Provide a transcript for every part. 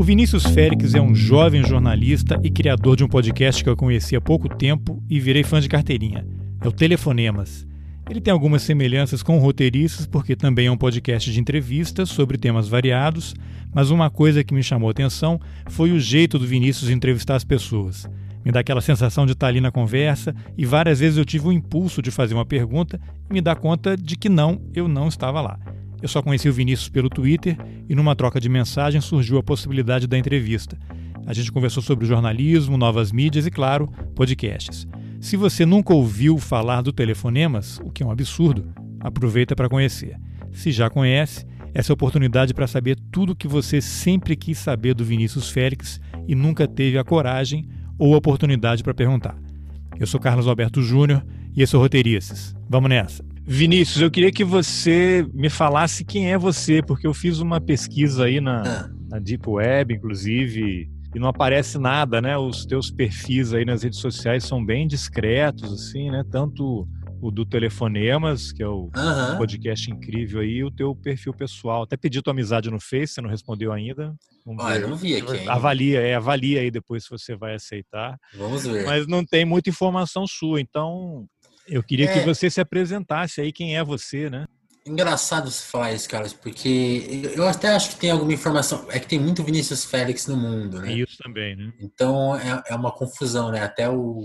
O Vinícius Félix é um jovem jornalista e criador de um podcast que eu conheci há pouco tempo e virei fã de carteirinha. É o Telefonemas. Ele tem algumas semelhanças com roteiristas, porque também é um podcast de entrevistas sobre temas variados, mas uma coisa que me chamou a atenção foi o jeito do Vinícius entrevistar as pessoas. Me dá aquela sensação de estar ali na conversa e várias vezes eu tive o impulso de fazer uma pergunta e me dar conta de que não, eu não estava lá. Eu só conheci o Vinícius pelo Twitter e numa troca de mensagens surgiu a possibilidade da entrevista. A gente conversou sobre jornalismo, novas mídias e, claro, podcasts. Se você nunca ouviu falar do Telefonemas, o que é um absurdo, aproveita para conhecer. Se já conhece, essa é a oportunidade para saber tudo o que você sempre quis saber do Vinícius Félix e nunca teve a coragem ou a oportunidade para perguntar. Eu sou Carlos Alberto Júnior e esse é o Roteiristas. Vamos nessa! Vinícius, eu queria que você me falasse quem é você, porque eu fiz uma pesquisa aí na, ah. na Deep Web, inclusive, e não aparece nada, né? Os teus perfis aí nas redes sociais são bem discretos, assim, né? Tanto o do Telefonemas, que é o uhum. podcast incrível aí, e o teu perfil pessoal. Até pedi tua amizade no Face, você não respondeu ainda. Vamos Olha, ver. eu não vi aqui. Ainda. Avalia, é, avalia aí depois se você vai aceitar. Vamos ver. Mas não tem muita informação sua, então eu queria é... que você se apresentasse aí, quem é você, né? Engraçado se falar isso, Carlos, porque eu até acho que tem alguma informação. É que tem muito Vinícius Félix no mundo, né? Isso também, né? Então é, é uma confusão, né? Até o.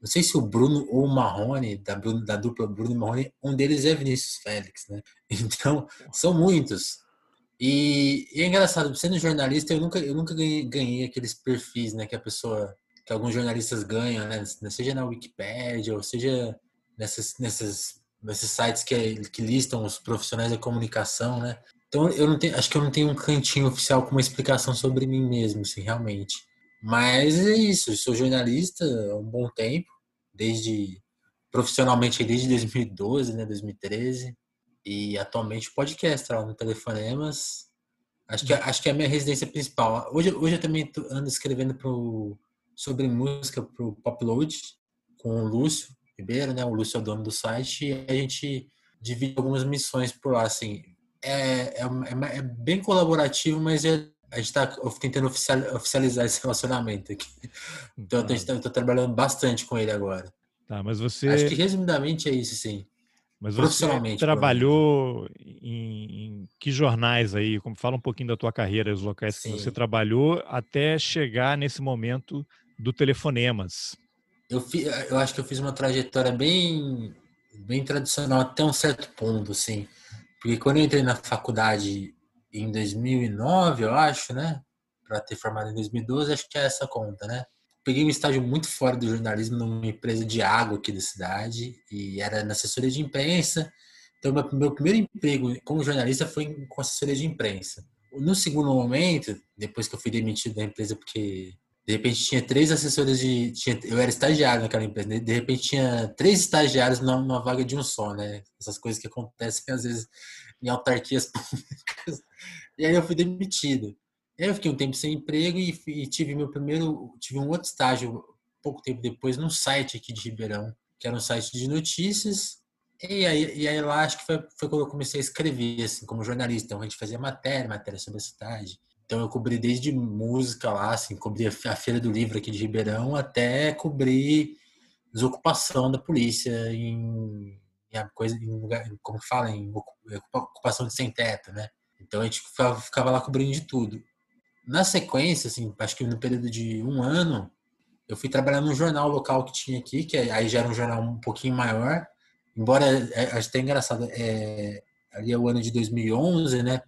Não sei se o Bruno ou o Marrone, da, Bruno, da dupla Bruno e Marrone, um deles é Vinícius Félix, né? Então, são muitos. E, e é engraçado, sendo jornalista, eu nunca, eu nunca ganhei, ganhei aqueles perfis, né? Que a pessoa. que alguns jornalistas ganham, né? Seja na Wikipedia, ou seja nessas, nessas, nesses sites que, que listam os profissionais da comunicação, né? Então eu não tenho, acho que eu não tenho um cantinho oficial com uma explicação sobre mim mesmo, assim, realmente. Mas é isso, sou jornalista há um bom tempo, desde profissionalmente desde 2012, né, 2013, e atualmente podcast lá no Telefonemas. Acho que acho que é a minha residência principal. Hoje hoje eu também ando escrevendo pro sobre música pro Popload com o Lúcio, Ribeiro, né? O Lúcio é o dono do site e a gente divide algumas missões por lá, assim. É, é, é, é bem colaborativo, mas é, a gente está tentando oficializar esse relacionamento aqui. Então, tá. eu estou trabalhando bastante com ele agora. Tá, mas você... Acho que, resumidamente, é isso, sim. Mas você trabalhou em, em, que jornais aí? Como fala um pouquinho da tua carreira, os locais sim. que você trabalhou até chegar nesse momento do telefonemas. Eu, fi, eu acho que eu fiz uma trajetória bem, bem tradicional até um certo ponto, assim. Porque quando eu entrei na faculdade em 2009, eu acho, né? Para ter formado em 2012, acho que é essa conta, né? Peguei um estágio muito fora do jornalismo numa empresa de água aqui da cidade e era na assessoria de imprensa. Então, meu, primeiro emprego como jornalista foi com assessoria de imprensa. No segundo momento, depois que eu fui demitido da empresa porque de repente tinha três assessores de. Tinha, eu era estagiário naquela empresa, né? de repente tinha três estagiários numa vaga de um só, né? Essas coisas que acontecem às vezes em autarquias públicas. E aí eu fui demitido. E aí eu fiquei um tempo sem emprego e, e tive meu primeiro. Tive um outro estágio pouco tempo depois num site aqui de Ribeirão, que era um site de notícias. E aí, e aí lá acho que foi, foi quando eu comecei a escrever, assim, como jornalista. Então a gente fazia matéria, matéria sobre a cidade então eu cobri desde música lá, assim, cobri a Feira do Livro aqui de Ribeirão, até cobrir desocupação da polícia em, em coisa, em lugar, como fala, em ocupação de sem teto, né? Então a gente ficava, ficava lá cobrindo de tudo. Na sequência, assim, acho que no período de um ano, eu fui trabalhar num jornal local que tinha aqui, que aí já era um jornal um pouquinho maior, embora, é, acho até engraçado, é, ali é o ano de 2011, né?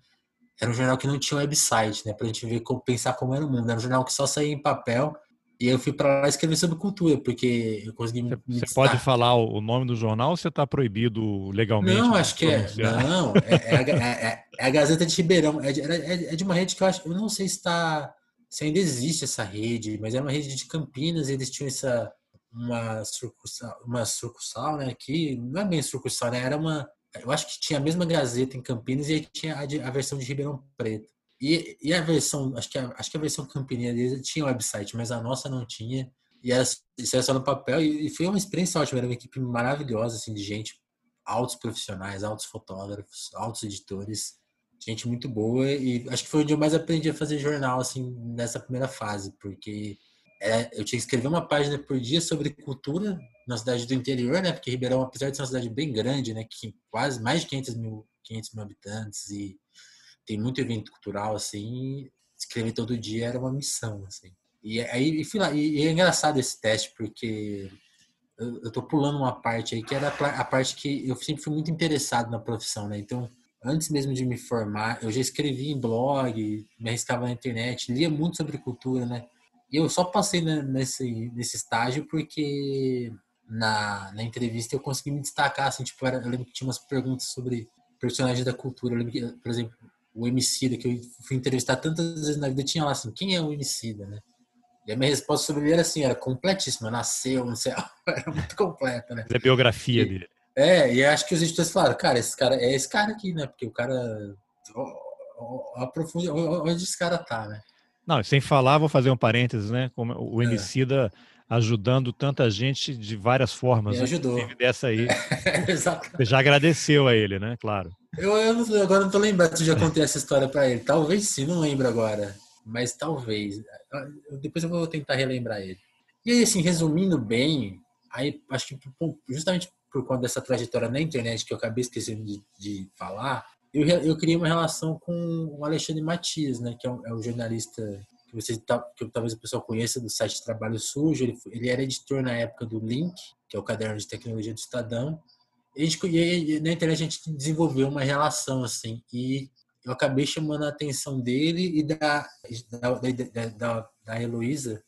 Era um jornal que não tinha website, né? Pra gente ver como, pensar como era o mundo. Era um jornal que só saía em papel. E eu fui para lá escrever sobre cultura, porque eu consegui Você, pode falar o nome do jornal ou você está proibido legalmente? Não, acho que é. Não, é, é, é, é, a Gazeta de Ribeirão. É de, é, de uma rede que eu acho. Eu não sei se, tá, se ainda existe essa rede, mas era uma rede de Campinas e eles tinham essa. Uma sucursal, uma sucursal, né? Aqui, não é bem sucursal, né? Era uma, eu acho que tinha a mesma Gazeta em Campinas e aí tinha a, de, a versão de Ribeirão Preto. E, e, a versão, acho que a, acho que a versão Campinas deles tinha website, mas a nossa não tinha. E era, isso era só no papel e, e foi uma experiência ótima. Era uma equipe maravilhosa, assim, de gente, altos profissionais, altos fotógrafos, altos editores. gente muito boa e acho que foi onde eu mais aprendi a fazer jornal, assim, nessa primeira fase, porque é, eu tinha que escrever uma página por dia sobre cultura na cidade do interior, né? Porque Ribeirão, apesar de ser uma cidade bem grande, né? Que quase mais de 500 mil, 500 mil habitantes e tem muito evento cultural, assim, escrever todo dia era uma missão, assim. E aí e fui lá, e, e é engraçado esse teste, porque eu, eu tô pulando uma parte aí, que era a parte que eu sempre fui muito interessado na profissão, né? Então, antes mesmo de me formar, eu já escrevi em blog, me arriscava na internet, lia muito sobre cultura, né? E eu só passei nesse, nesse estágio porque na, na entrevista eu consegui me destacar, assim, tipo, eu lembro que tinha umas perguntas sobre personagens da cultura. Eu lembro que, por exemplo, o Emicida, que eu fui entrevistar tantas vezes na vida, tinha lá assim, quem é o Emicida, né? E a minha resposta sobre ele era assim, era completíssima, nasceu, não sei, era muito completa, né? É a biografia e, dele. É, e acho que os editores falaram, cara, esse cara é esse cara aqui, né? Porque o cara aprofunda onde esse cara tá, né? Não, sem falar, vou fazer um parênteses, né? Como o. Emicida é. ajudando tanta gente de várias formas. Me né? ajudou. Né? Dessa aí. Você já agradeceu a ele, né? Claro. Eu, eu não, agora não tô lembrando se já contei essa história para ele. Talvez sim, não lembro agora. Mas talvez. Depois eu vou tentar relembrar ele. E aí, assim, resumindo bem, aí acho que justamente por conta dessa trajetória na internet que eu acabei esquecendo de, de falar, eu, eu criei uma relação com o Alexandre Matias, né, que é, um, é o jornalista que você que talvez o pessoal conheça do site Trabalho Sujo. Ele, ele era editor na época do Link, que é o caderno de tecnologia do Estadão. E, gente, e na internet a gente desenvolveu uma relação assim e eu acabei chamando a atenção dele e da da, da, da, da Heloísa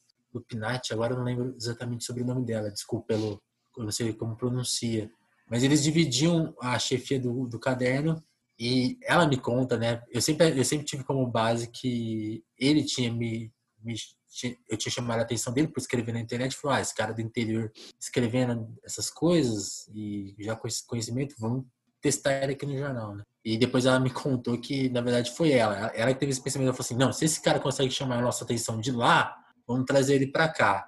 agora eu não lembro exatamente sobre o nome dela, desculpa pelo, eu não sei como pronuncia, mas eles dividiam a chefia do, do caderno e ela me conta, né? Eu sempre, eu sempre tive como base que ele tinha me, me eu tinha chamado a atenção dele por escrever na internet. Falou, ah, esse cara do interior escrevendo essas coisas e já com esse conhecimento, vamos testar ele aqui no jornal, né? E depois ela me contou que, na verdade, foi ela. Ela que teve esse pensamento. Ela falou assim: não, se esse cara consegue chamar a nossa atenção de lá, vamos trazer ele para cá.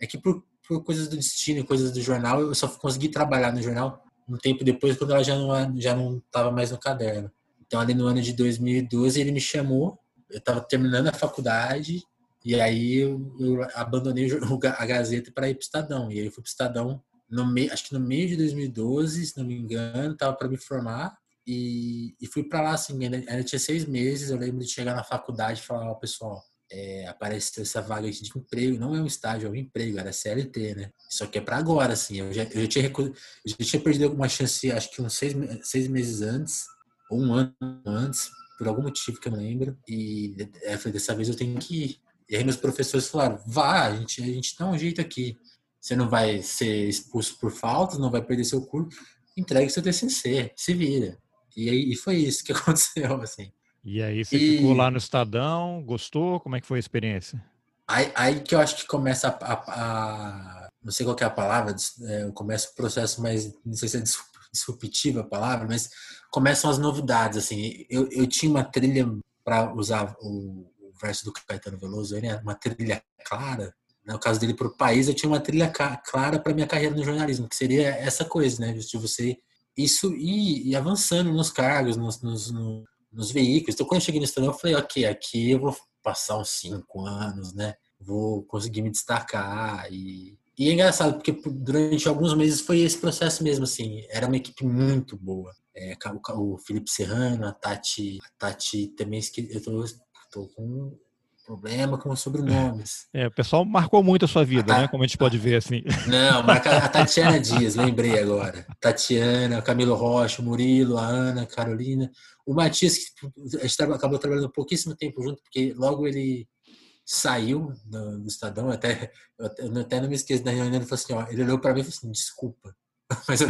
É que por, por coisas do destino, coisas do jornal, eu só consegui trabalhar no jornal um tempo depois, quando ela já não já não estava mais no caderno. Então, ali no ano de 2012, ele me chamou. Eu estava terminando a faculdade e aí eu, eu abandonei a Gazeta para ir para o Estadão. E aí eu fui para o Estadão no acho que no meio de 2012, se não me engano, estava para me formar. E, e fui para lá assim, ainda, ainda, tinha seis meses. Eu lembro de chegar na faculdade e falar: Ó, pessoal, é, apareceu essa vaga de emprego, não é um estágio, é um emprego, era CLT, né? Só que é para agora, assim. Eu já, eu, já tinha, eu já tinha perdido alguma chance, acho que uns seis, seis meses antes, ou um ano antes, por algum motivo que eu não lembro. E é, falei, dessa vez eu tenho que ir. E aí meus professores falaram, vá, a gente, a gente dá um jeito aqui. Você não vai ser expulso por faltas, não vai perder seu curso, entregue seu TCC, se vira. E aí e foi isso que aconteceu, assim. E aí você e... ficou lá no Estadão, gostou? Como é que foi a experiência? Aí, aí que eu acho que começa a, a, a não sei qual é a palavra, é, começa o processo mais, não sei se é disruptiva a palavra, mas começam as novidades, assim. Eu, eu tinha uma trilha para usar o, o, verso do Caetano Veloso, né? uma trilha clara. No caso dele para o país, eu tinha uma trilha clara para minha carreira no jornalismo, que seria essa coisa, né? De você isso e, avançando nos cargos, nos, nos, nos veículos. Então, quando eu cheguei no estudante, eu falei, ok, aqui eu vou passar uns cinco anos, né? Vou conseguir me destacar. E, e é engraçado, porque durante alguns meses foi esse processo mesmo, assim. Era uma equipe muito boa. É, o, o Felipe Serrano, a Tati, a Tati também, eu tô, tô com problema com os sobrenomes. É, o pessoal marcou muito a sua vida, a né? Como a gente pode ver assim. Não, marca a Tatiana Dias, lembrei agora. Tatiana, Camilo Rocha, Murilo, a Ana, Carolina. O Matias, a gente acabou trabalhando pouquíssimo tempo junto, porque logo ele saiu do, Estadão, até, eu até não me esqueço da reunião, ele falou assim, ó, ele olhou para mim e falou assim, desculpa, mas eu,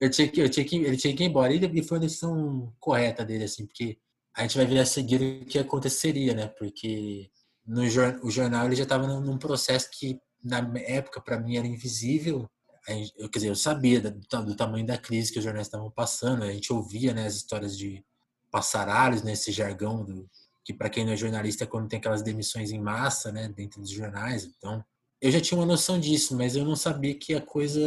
eu, tinha que, eu tinha que, ele tinha que ir embora, e foi uma decisão correta dele, assim, porque a gente vai ver a seguir o que aconteceria, né? Porque no o jornal ele já estava num processo que na época para mim era invisível. Eu, quer dizer, eu sabia do, do, tamanho da crise que os jornais estavam passando. A gente ouvia né, as histórias de passaralhos, né, esse jargão do, que para quem não é jornalista é quando tem aquelas demissões em massa, né, dentro dos jornais. Então, eu já tinha uma noção disso, mas eu não sabia que a coisa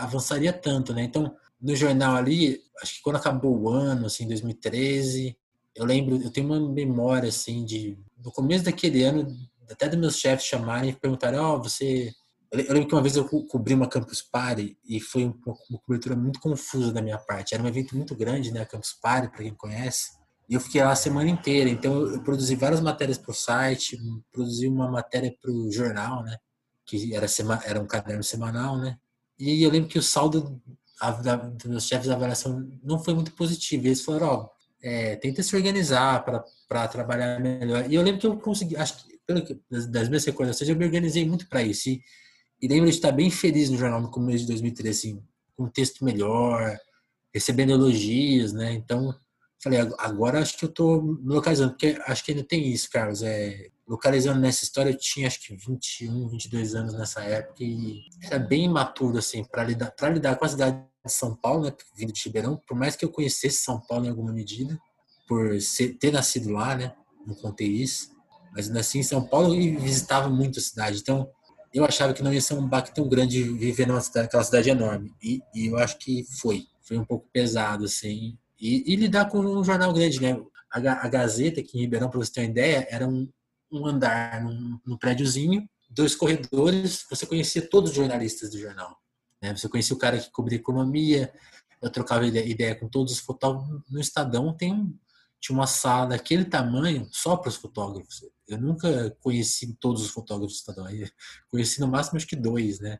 avançaria tanto, né? Então, no jornal ali, acho que quando acabou o ano, assim, 2013, eu lembro, eu tenho uma memória, assim, de no começo daquele ano, até dos meus chefes chamarem e perguntarem, ó, oh, você... Eu lembro que uma vez eu cobri uma Campus Party e foi uma, uma cobertura muito confusa da minha parte. Era um evento muito grande, né, a Campus Party, para quem conhece. E eu fiquei lá a semana inteira. Então eu produzi várias matérias para o site, produzi uma matéria para o jornal, né, que era, era um caderno semanal, né. E eu lembro que o saldo a, da, dos meus chefes de avaliação não foi muito positivo. Eles falaram, ó, é, tenta se organizar para trabalhar melhor. E eu lembro que eu consegui, acho que das, das minhas recordações, eu me organizei muito para isso. E, e, lembro de estar bem feliz no jornal no começo de 2013, assim, com um texto melhor, recebendo elogios, né? Então, falei, agora acho que eu estou me localizando, porque acho que ainda tem isso, Carlos. É, localizando nessa história, eu tinha acho que 21, 22 anos nessa época e era bem imaturo, assim, para lidar, pra lidar com a cidade de São Paulo, né, vindo de Ribeirão, por mais que eu conhecesse São Paulo em alguma medida, por ser, ter nascido lá, né, não contei isso, mas nasci em São Paulo e visitava muito a cidade, então eu achava que não ia ser um baque tão grande viver numa cidade, aquela cidade enorme, e, e eu acho que foi, foi um pouco pesado, assim, e, e lidar com um jornal grande, né, a, a Gazeta, aqui em Ribeirão, para você ter uma ideia, era um, um andar num, num prédiozinho, dois corredores, você conhecia todos os jornalistas do jornal. Né? Você conhecia o cara que cobria economia, eu trocava ideia com todos os fotógrafos. No Estadão tem tinha uma sala daquele tamanho só para os fotógrafos. Eu nunca conheci todos os fotógrafos do Estadão. Eu conheci no máximo acho que dois, né?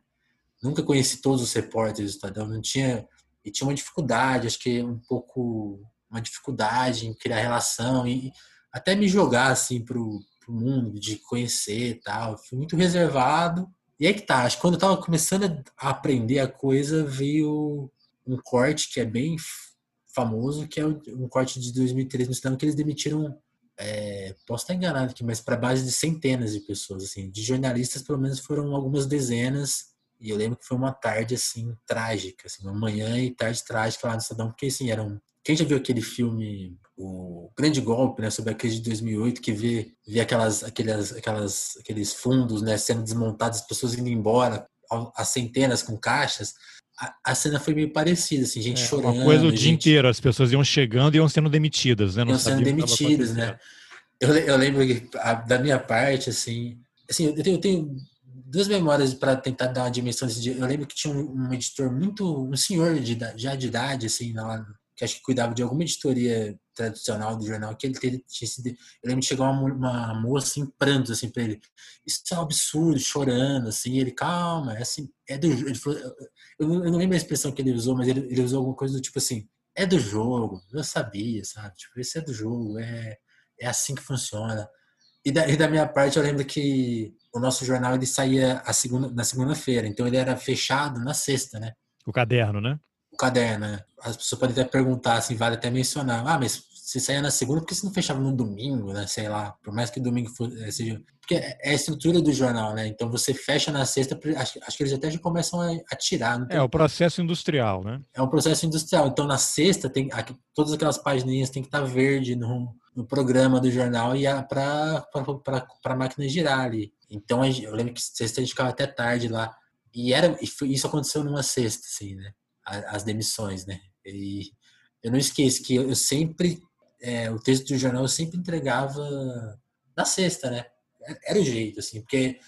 Nunca conheci todos os repórteres do Estadão. Não tinha e tinha uma dificuldade, acho que um pouco uma dificuldade em criar relação e até me jogar assim pro pro mundo, de conhecer e tal. Fui muito reservado. E aí que tá, acho que quando eu tava começando a aprender a coisa, veio um corte que é bem famoso, que é um corte de 2013 no cinema, que eles demitiram, é, posso estar enganado aqui, mas para base de centenas de pessoas, assim, de jornalistas pelo menos foram algumas dezenas, e eu lembro que foi uma tarde, assim, trágica, assim, uma manhã e tarde trágica lá no Estadão, porque, assim, eram quem já viu aquele filme, o Grande Golpe, né, sobre a crise de 2008, que vê, vê aquelas, aquelas, aquelas, aqueles fundos né, sendo desmontados, as pessoas indo embora, as centenas com caixas, a, a, cena foi meio parecida, assim, gente é, chorando. Uma coisa o gente... dia inteiro, as pessoas iam chegando e iam sendo demitidas, né? Não iam sendo demitidas, né? Eu, eu lembro que, a, da minha parte, assim, assim eu tenho, eu tenho duas memórias para tentar dar uma dimensão desse dia. Eu lembro que tinha um, um editor muito, um senhor de, já de idade, assim, lá que acho que cuidava de alguma editoria tradicional do jornal, que ele tinha sido. Eu lembro de chegar uma, uma moça em prantos assim para ele. Isso é um absurdo, chorando, assim. ele, calma, é assim, é do. Ele falou, eu, não, eu não lembro a expressão que ele usou, mas ele, ele usou alguma coisa do tipo assim: é do jogo, eu sabia, sabe? Tipo, esse é do jogo, é, é assim que funciona. E da, e da minha parte, eu lembro que o nosso jornal ele saía a segunda, na segunda-feira, então ele era fechado na sexta, né? O caderno, né? o caderno, né? As pessoas podem até perguntar, assim, vale até mencionar. Ah, mas se saía na segunda, por que você não fechava no domingo, né? Sei lá, por mais que domingo eh, seja. Porque é a estrutura do jornal, né? Então você fecha na sexta, acho, acho que eles até já começam a, tirar. É o processo industrial, né? É um processo industrial. Então na sexta, tem aqui, todas aquelas páginas têm que estar verde no, no programa do jornal e para a máquina girar ali. Então eu lembro que sexta a gente ficava até tarde lá. E, era, isso aconteceu numa sexta, assim, né? as demissões, né? E eu não esqueço que eu sempre, é, o texto do jornal eu sempre entregava na sexta, né? Era o jeito, assim, porque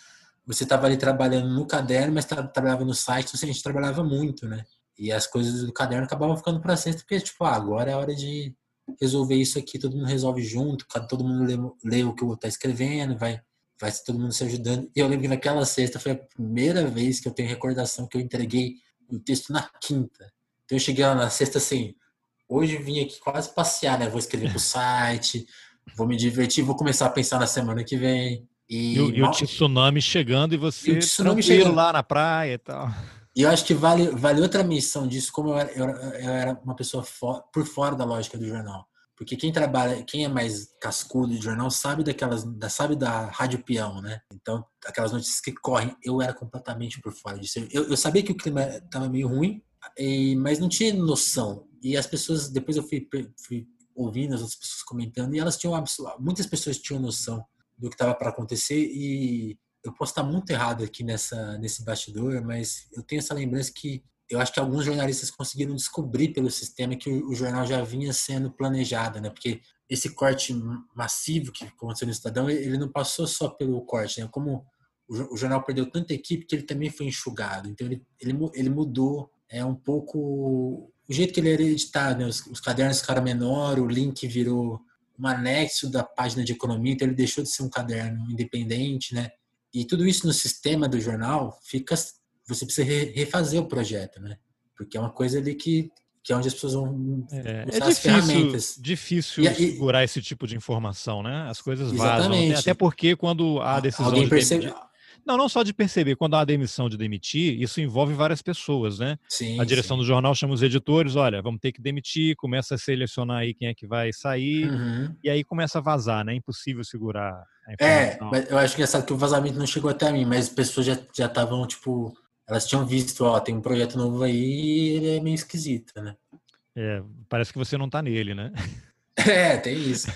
você estava ali trabalhando no caderno, mas trabalhava no site, então, a gente trabalhava muito, né? E as coisas do caderno acabavam ficando para sexta, porque, tipo, ah, agora é hora de resolver isso aqui, todo mundo resolve junto, todo mundo lê, lê o que o outro tá escrevendo, vai, vai todo mundo se ajudando. E eu lembro que naquela sexta foi a primeira vez que eu tenho recordação que eu entreguei o texto na quinta. Então eu cheguei lá na sexta assim, hoje vim aqui quase passear, né? Vou escrever pro site, vou me divertir, vou começar a pensar na semana que vem. E, e, o, e mal... o tsunami chegando e você e o tsunami chegando lá na praia e tal. E eu acho que vale, vale outra missão disso, como eu era, eu, eu era uma pessoa for, por fora da lógica do jornal. Porque quem trabalha, quem é mais cascudo de jornal sabe daquelas, da, sabe da rádio peão, né? Então, aquelas notícias que correm, eu era completamente por fora disso. Eu, eu sabia que o clima estava meio ruim, e, mas não tinha noção. E as pessoas, depois eu fui, fui ouvindo as outras pessoas comentando, e elas tinham, muitas pessoas tinham noção do que estava para acontecer, e eu posso estar muito errado aqui nessa, nesse bastidor, mas eu tenho essa lembrança que eu acho que alguns jornalistas conseguiram descobrir pelo sistema que o, o jornal já vinha sendo planejado, né? Porque esse corte massivo que aconteceu no Estadão, ele não passou só pelo corte, né? Como o, o jornal perdeu tanta equipe que ele também foi enxugado. Então ele, ele, ele mudou é um pouco o jeito que ele era editado, né? os, os cadernos ficaram menor, o link virou um anexo da página de economia, então ele deixou de ser um caderno independente, né? E tudo isso no sistema do jornal fica você precisa refazer o projeto, né? Porque é uma coisa ali que, que é onde as pessoas vão é, usar é difícil, as ferramentas. difícil e, segurar esse tipo de informação, né? As coisas exatamente. vazam. Até porque quando há decisão Alguém de, percebe... não, não só de perceber, quando há a demissão de demitir, isso envolve várias pessoas, né? Sim, a direção sim. do jornal chama os editores, olha, vamos ter que demitir, começa a selecionar aí quem é que vai sair, uhum. e aí começa a vazar, né? É impossível segurar a é, informação. É, eu acho que é que o vazamento não chegou até mim, mas as pessoas já estavam, tipo, elas tinham visto, ó, tem um projeto novo aí e ele é meio esquisito, né? É, parece que você não tá nele, né? É, tem isso.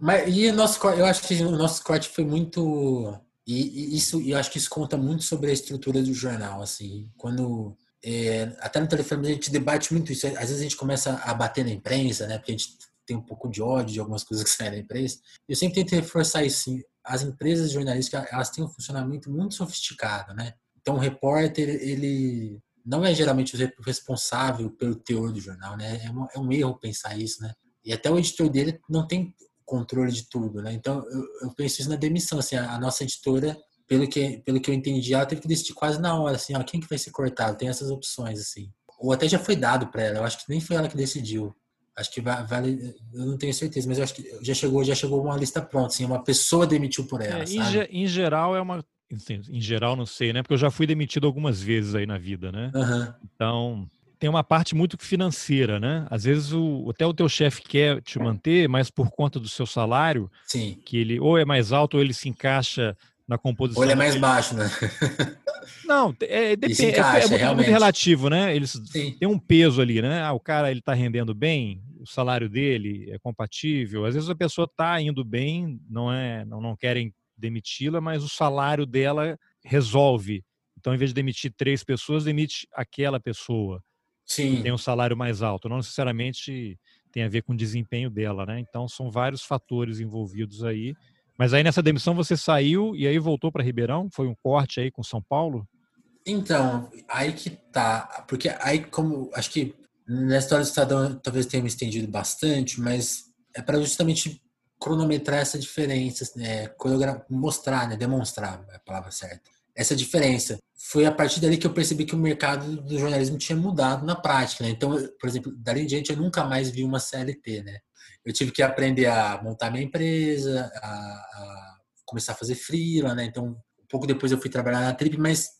Mas e o nosso eu acho que o nosso corte foi muito e, isso eu acho que isso conta muito sobre a estrutura do jornal, assim. Quando é, até no telefone a gente debate muito isso. Às vezes a gente começa a bater na imprensa, né? Porque a gente tem um pouco de ódio de algumas coisas que saem da imprensa. Eu sempre tento reforçar isso. Assim, as empresas jornalísticas elas têm um funcionamento muito sofisticado, né? Então o repórter ele não é geralmente o responsável pelo teor do jornal, né? É, uma, é um erro pensar isso, né? E até o editor dele não tem controle de tudo, né? Então eu, eu penso isso na demissão, assim, a, a, nossa editora, pelo que pelo que eu entendi, ela teve que decidir quase na hora, assim, ó, quem que vai ser cortado? Tem essas opções, assim. Ou até já foi dado para ela. Eu acho que nem foi ela que decidiu. Acho que vale, eu não tenho certeza, mas eu acho que já chegou, já chegou uma lista pronta, assim, uma pessoa demitiu por ela. É, em, em, geral é uma, em geral não sei, né? Porque eu já fui demitido algumas vezes aí na vida, né? Uhum. Então tem uma parte muito financeira, né? Às vezes o, até o teu chefe quer te manter, mas por conta do seu salário, Sim. que ele ou é mais alto ou ele se encaixa na composição. Ou ele é mais baixo, né? Não, é, depende, é, encaixa, é, é, muito relativo, né? Eles Sim. tem um peso ali, né? Ah, o cara ele está rendendo bem, o salário dele é compatível. Às vezes a pessoa está indo bem, não é, não, não querem demiti-la, mas o salário dela resolve. Então, em vez de demitir três pessoas, demite aquela pessoa. Sim. tem um salário mais alto. Não necessariamente tem a ver com o desempenho dela, né? Então são vários fatores envolvidos aí. Mas aí nessa demissão você saiu e aí voltou para Ribeirão? Foi um corte aí com São Paulo? Então, aí que tá. Porque aí, como acho que na história do Estadão talvez tenha me estendido bastante, mas é para justamente cronometrar essa diferença, né? mostrar, né? demonstrar é a palavra certa essa diferença. Foi a partir dali que eu percebi que o mercado do jornalismo tinha mudado na prática. Né? Então, por exemplo, dali em diante eu nunca mais vi uma CLT. Né? Eu tive que aprender a montar minha empresa, a, a começar a fazer freela. Né? Então, um pouco depois eu fui trabalhar na Trip, mas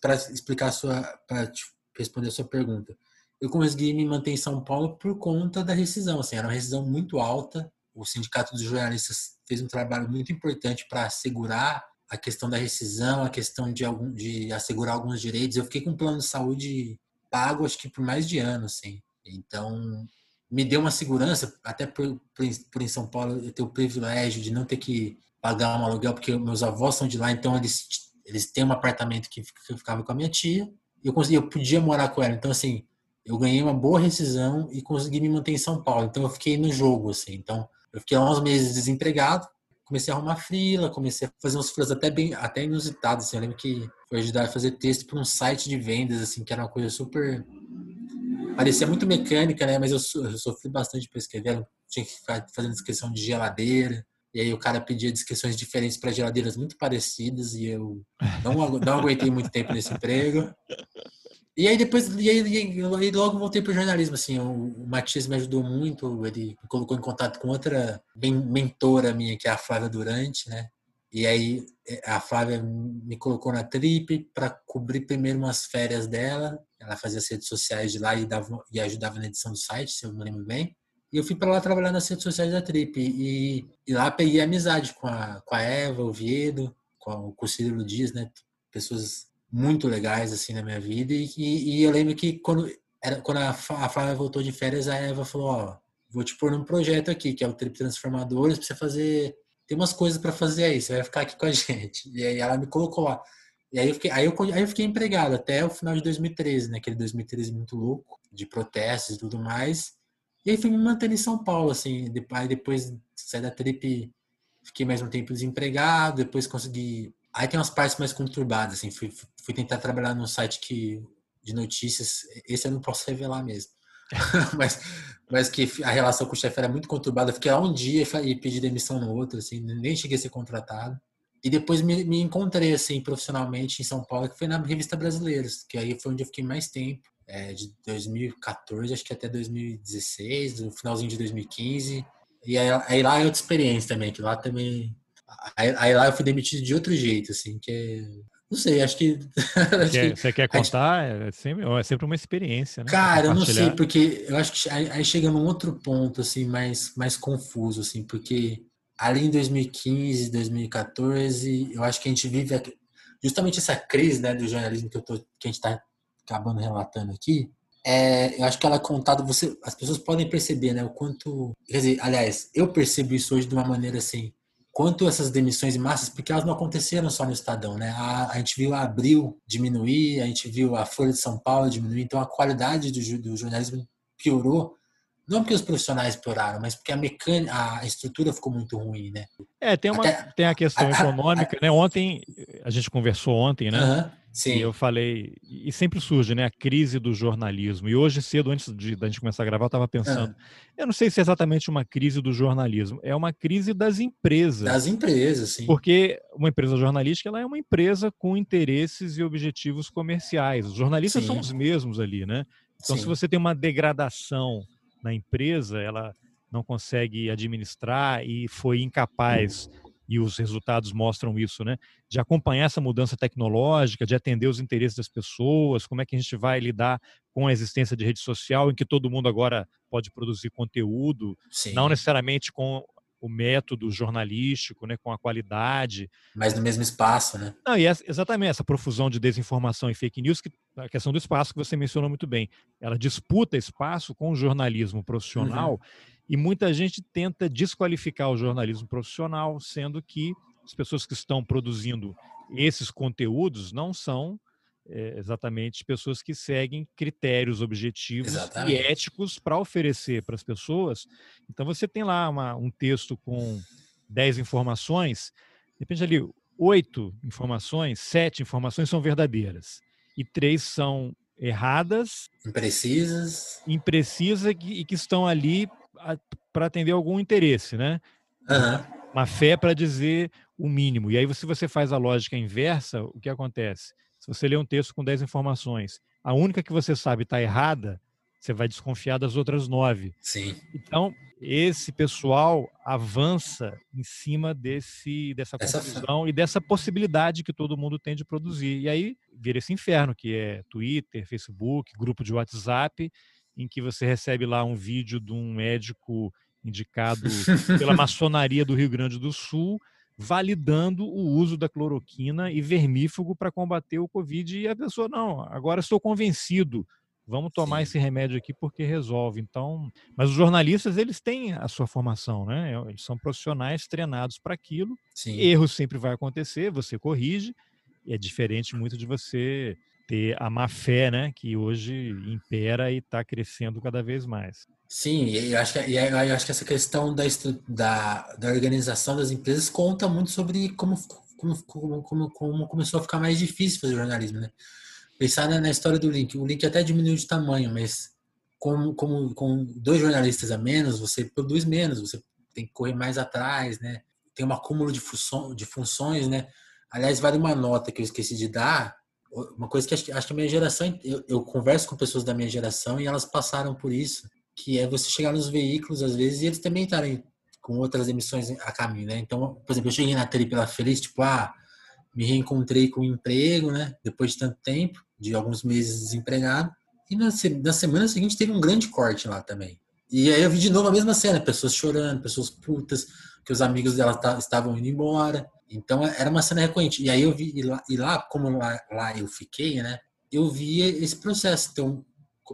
para explicar sua, para responder a sua pergunta, eu consegui me manter em São Paulo por conta da rescisão. Assim, era uma rescisão muito alta. O sindicato dos jornalistas fez um trabalho muito importante para assegurar a questão da rescisão, a questão de, algum, de assegurar alguns direitos. Eu fiquei com um plano de saúde pago, acho que por mais de ano, assim. Então, me deu uma segurança, até por, por, em São Paulo eu ter o privilégio de não ter que pagar um aluguel, porque meus avós são de lá, então eles, eles têm um apartamento que, que eu ficava com a minha tia, eu, consegui, eu podia morar com ela. Então, assim, eu ganhei uma boa rescisão e consegui me manter em São Paulo. Então, eu fiquei no jogo, assim. Então, eu fiquei uns meses desempregado, comecei a arrumar frila, comecei a fazer uns frilas até bem até inusitados, assim. Eu lembro que foi ajudar a fazer texto para um site de vendas, assim, que era uma coisa super parecia muito mecânica, né? Mas eu, eu sofri bastante para escrever. Eu tinha que ficar fazendo descrição de geladeira. E aí o cara pedia descrições diferentes para geladeiras muito parecidas e eu não, não aguentei muito tempo nesse emprego. E aí depois, e aí, e aí logo voltei para o jornalismo, assim, o, o Matias me ajudou muito, ele me colocou em contato com outra bem, mentora minha, que é a Flávia Durante, né? E aí é, a Flávia me colocou na Trip para cobrir primeiro umas férias dela, ela fazia as redes sociais de lá e, dava, e ajudava na edição do site, se eu me lembro bem. E eu fui para lá trabalhar nas redes sociais da Trip. E, e, lá peguei amizade com a, com a Eva, o Viedo, com, com o Cirilo Dias, né? Pessoas muito legais assim na minha vida e, e, e eu lembro que quando era, quando a, a Flávia voltou de férias a Eva falou ó vou te pôr num projeto aqui que é o Trip Transformadores para você fazer tem umas coisas para fazer aí você vai ficar aqui com a gente e aí ela me colocou lá E aí eu, fiquei, aí, eu, aí eu fiquei empregado até o final de 2013, né? Aquele 2013 muito louco, de protestos e tudo mais. E aí fui me mantendo em São Paulo, assim. Aí depois saí da trip, fiquei mais um tempo desempregado, depois consegui. Aí tem umas partes mais conturbadas, assim. Fui, fui tentar trabalhar num site que, de notícias. Esse eu não posso revelar mesmo. mas, mas que a relação com o chefe era muito conturbada. Fiquei lá um dia e pedi demissão no outro, assim, nem cheguei a ser contratado. E depois me, me, encontrei, assim, profissionalmente em São Paulo, que foi na Revista Brasileiros, que aí foi onde eu fiquei mais tempo, é, de 2014, acho que até 2016, no finalzinho de 2015. E aí, aí lá é outra experiência também, que lá também... Aí, aí, lá eu fui demitido de outro jeito, assim, que é... Não sei, acho que... acho que você quer contar? É sempre, é sempre uma experiência, né? Cara, eu não sei, porque eu acho que aí, aí chega num outro ponto, assim, mais, mais confuso, assim, porque ali em 2015, 2014, eu acho que a gente vive justamente essa crise né, do jornalismo que, eu tô, que a gente está acabando relatando aqui. É, eu acho que ela é contada, você, as pessoas podem perceber, né, o quanto, quer dizer, aliás, eu percebo isso hoje de uma maneira assim, quanto essas demissões em massas, porque elas não aconteceram só no Estadão, né? A, a gente viu a Abril diminuir, a gente viu a Folha de São Paulo diminuir, então a qualidade do, do jornalismo piorou não porque os profissionais pioraram, mas porque a mecânica, a estrutura ficou muito ruim, né? É, tem, uma, Até, tem a questão econômica, a, né? Ontem, a gente conversou ontem, né? Sim. E eu falei, e sempre surge, né? A crise do jornalismo. E hoje cedo, antes de da gente começar a gravar, eu estava pensando, -huh. eu não sei se é exatamente uma crise do jornalismo, é uma crise das empresas. Das empresas, sim. Porque uma empresa jornalística, ela é uma empresa com interesses e objetivos comerciais. Os jornalistas sim. são os mesmos ali, né? Então, sim. se você tem uma degradação na empresa, ela não consegue administrar e foi incapaz, e os resultados mostram isso, né? De acompanhar essa mudança tecnológica, de atender os interesses das pessoas, como é que a gente vai lidar com a existência de rede social, em que todo mundo agora pode produzir conteúdo, Sim. não necessariamente com o método jornalístico, né, com a qualidade. Mas no mesmo espaço, né? Não, e essa, exatamente essa profusão de desinformação e fake news, que a questão do espaço que você mencionou muito bem, ela disputa espaço com o jornalismo profissional uhum. E muita gente tenta desqualificar o jornalismo profissional, sendo que as pessoas que estão produzindo esses conteúdos não são é, exatamente pessoas que seguem critérios objetivos exatamente. e éticos para oferecer para as pessoas. Então você tem lá uma, um texto com 10 informações, depende ali, oito informações, sete informações são verdadeiras e três são erradas, imprecisas, imprecisas e que estão ali para atender algum interesse, né? Uhum. Uma fé para dizer o mínimo. E aí, se você faz a lógica inversa, o que acontece? Se você lê um texto com 10 informações, a única que você sabe está errada, você vai desconfiar das outras nove. Sim. Então, esse pessoal avança em cima desse, dessa confusão e dessa possibilidade que todo mundo tem de produzir. E aí vira esse inferno, que é Twitter, Facebook, grupo de WhatsApp, em que você recebe lá um vídeo de um médico indicado pela maçonaria do Rio Grande do Sul, validando o uso da cloroquina e vermífugo para combater o Covid. E a pessoa, não, agora estou convencido, vamos tomar Sim. esse remédio aqui porque resolve. Então, mas os jornalistas, eles têm a sua formação, né? Eles são profissionais treinados para aquilo. Sim. Erro sempre vai acontecer, você corrige. E é diferente muito de você ter a má fé, né? Que hoje impera e está crescendo cada vez mais. Sim, e eu acho que, eu acho que essa questão da, da, da organização das empresas conta muito sobre como, como, como, como começou a ficar mais difícil fazer jornalismo, né? Pensar na, na, história do Link. O Link até diminuiu de tamanho, mas como, como, com dois jornalistas a menos, você produz menos, você tem que correr mais atrás, né? Tem um acúmulo de, função, de funções, né? Aliás, vale uma nota que eu esqueci de dar. Uma coisa que acho, acho que a minha geração, eu, eu converso com pessoas da minha geração e elas passaram por isso que é você chegar nos veículos às vezes e eles também estarem com outras emissões a caminho, né? Então, por exemplo, eu cheguei na tele pela Feliz, tipo, ah, me reencontrei com um emprego, né? Depois de tanto tempo, de alguns meses desempregado. E na, na semana seguinte teve um grande corte lá também. E aí eu vi de novo a mesma cena, pessoas chorando, pessoas putas, que os amigos dela estavam indo embora. Então era uma cena recorrente. E aí eu vi, e lá, e lá como lá, lá, eu fiquei, né? Eu vi esse processo. Então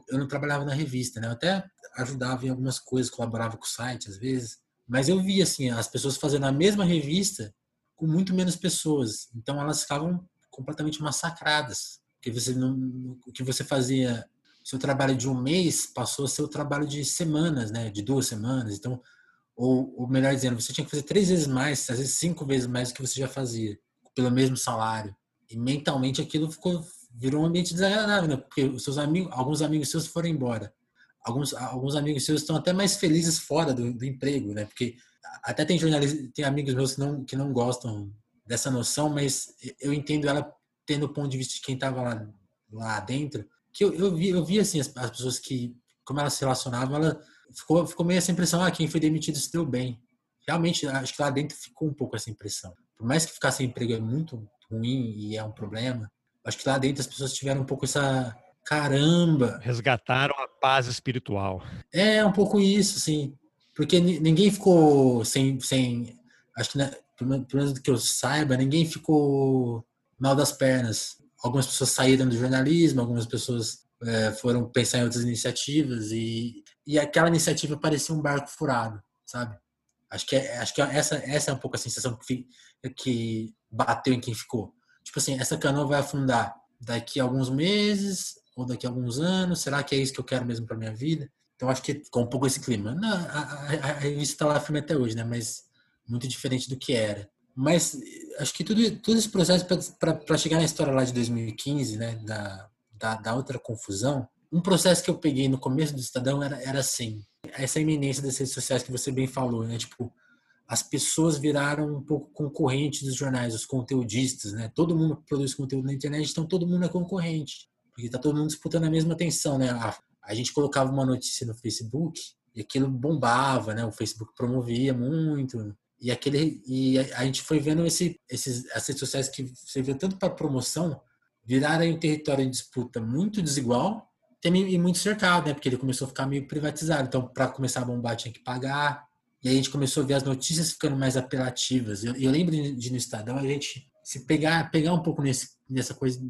eu não trabalhava na revista, né? Eu até ajudava em algumas coisas, colaborava com o site às vezes, mas eu via assim as pessoas fazendo a mesma revista com muito menos pessoas. Então elas ficavam completamente massacradas. Porque você não, o que você fazia, seu trabalho de um mês passou a ser o trabalho de semanas, né? De duas semanas. Então, ou, ou melhor dizendo, você tinha que fazer três vezes mais, às vezes cinco vezes mais do que você já fazia, pelo mesmo salário. E mentalmente aquilo ficou, virou um ambiente desagradável, né? Porque os seus amigos, alguns amigos seus foram embora. Alguns, alguns amigos seus estão até mais felizes fora do, do emprego, né? Porque até tem jornalistas, tem amigos meus que não, que não gostam dessa noção, mas eu entendo ela tendo o ponto de vista de quem estava lá, lá dentro, que eu, eu vi, eu vi assim as, as, pessoas que, como elas se relacionavam, ela ficou, ficou meio essa impressão, ah, quem foi demitido se deu bem. Realmente, acho que lá dentro ficou um pouco essa impressão. Por mais que ficar sem emprego é muito ruim e é um problema, acho que lá dentro as pessoas tiveram um pouco essa caramba. Resgataram a paz espiritual. É, um pouco isso, sim. Porque ninguém ficou sem. sem acho que, né, pelo menos do que eu saiba, ninguém ficou mal das pernas. Algumas pessoas saíram do jornalismo, algumas pessoas é, foram pensar em outras iniciativas e, e aquela iniciativa parecia um barco furado, sabe? Acho que, é, acho que essa, essa é um pouco a sensação que, que bateu em quem ficou. Tipo assim, essa canoa vai afundar daqui a alguns meses ou daqui a alguns anos. Será que é isso que eu quero mesmo para minha vida? Então acho que ficou um pouco esse clima. Não, a, a, a revista está lá firme até hoje, né? Mas muito diferente do que era. Mas acho que tudo, todo esse processo para chegar na história lá de 2015, né? Da, da, da, outra confusão, um processo que eu peguei no começo do Estadão era, era assim: essa iminência das redes sociais que você bem falou, né? Tipo, as pessoas viraram um pouco concorrentes dos jornais, os conteudistas, né? Todo mundo produz conteúdo na internet, então todo mundo é concorrente, porque tá todo mundo disputando a mesma atenção, né? A, a gente colocava uma notícia no Facebook e aquilo bombava, né? O Facebook promovia muito. E aquele e a, gente foi vendo esse, esses as redes sociais que serviam tanto para promoção viraram um território de disputa muito desigual e muito cercado, né? Porque ele começou a ficar meio privatizado. Então, para começar a bombar tinha que pagar. E aí a gente começou a ver as notícias ficando mais apelativas. Eu, eu lembro de no Estadão a gente se pegar pegar um pouco nesse, nessa coisa,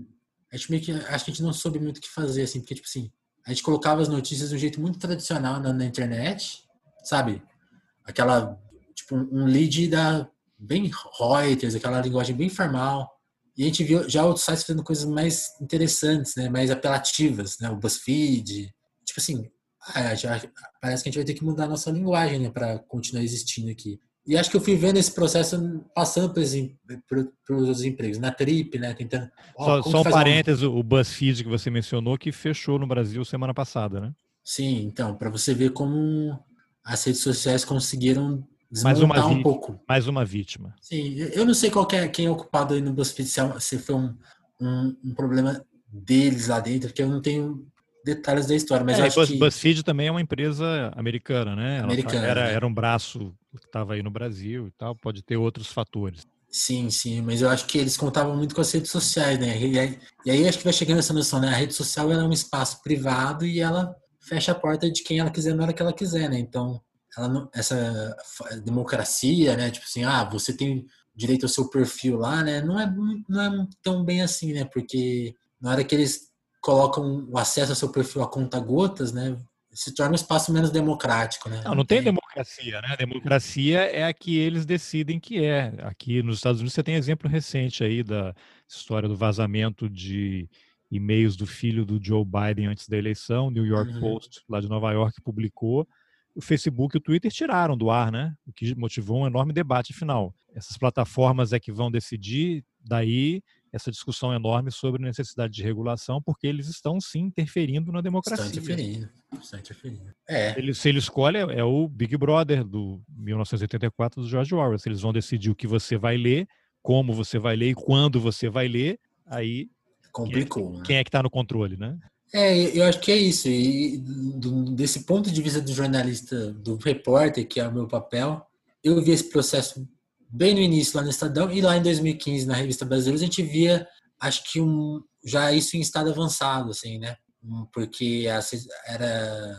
a gente meio que acho que a gente não soube muito o que fazer assim, porque tipo assim, a gente colocava as notícias de um jeito muito tradicional na, na internet, sabe? Aquela, tipo, um lead da bem Reuters, aquela linguagem bem formal. E a gente viu já outros sites fazendo coisas mais interessantes, né? Mais apelativas, né? O BuzzFeed. Tipo assim, ah, já, parece que a gente vai ter que mudar a nossa linguagem, né? Para continuar existindo aqui. E acho que eu fui vendo esse processo passando pelos empregos, na Trip, né? Tentando. Ó, só, só um parênteses, um... o BuzzFeed que você mencionou, que fechou no Brasil semana passada, né? Sim, então, para você ver como as redes sociais conseguiram mais uma um pouco. Mais uma vítima. Sim, eu não sei qual é, quem é ocupado aí no BuzzFeed, se foi um, um, um problema deles lá dentro, porque eu não tenho detalhes da história, mas é, acho que... BuzzFeed também é uma empresa americana, né? Americana, era, né? era um braço que estava aí no Brasil e tal, pode ter outros fatores. Sim, sim, mas eu acho que eles contavam muito com as redes sociais, né? E aí, e aí acho que vai chegando essa noção, né? A rede social é um espaço privado e ela fecha a porta de quem ela quiser na hora que ela quiser, né? Então, não, essa democracia, né? Tipo assim, ah, você tem direito ao seu perfil lá, né? Não é, não é tão bem assim, né? Porque na hora que eles colocam o acesso ao seu perfil a conta gotas, né? Se torna um espaço menos democrático, né? Não, não tem democracia, né? A democracia é a que eles decidem que é. Aqui nos Estados Unidos você tem exemplo recente aí da história do vazamento de e-mails do filho do Joe Biden antes da eleição, New York uhum. Post, lá de Nova York, publicou. O Facebook e o Twitter tiraram do ar, né? O que motivou um enorme debate final. Essas plataformas é que vão decidir, daí essa discussão enorme sobre necessidade de regulação, porque eles estão sim interferindo na democracia. Estão interferindo, estão interferindo. É. Ele, se ele escolhe, é o Big Brother do 1984 do George Orwell. Se eles vão decidir o que você vai ler, como você vai ler e quando você vai ler, aí complicou. Quem é, né? quem é que está no controle, né? É, eu acho que é isso. E do, desse ponto de vista do jornalista, do repórter, que é o meu papel, eu vi esse processo bem no início lá no Estadão e lá em 2015 na revista Brasileira a gente via acho que um já isso em estado avançado assim né? Porque era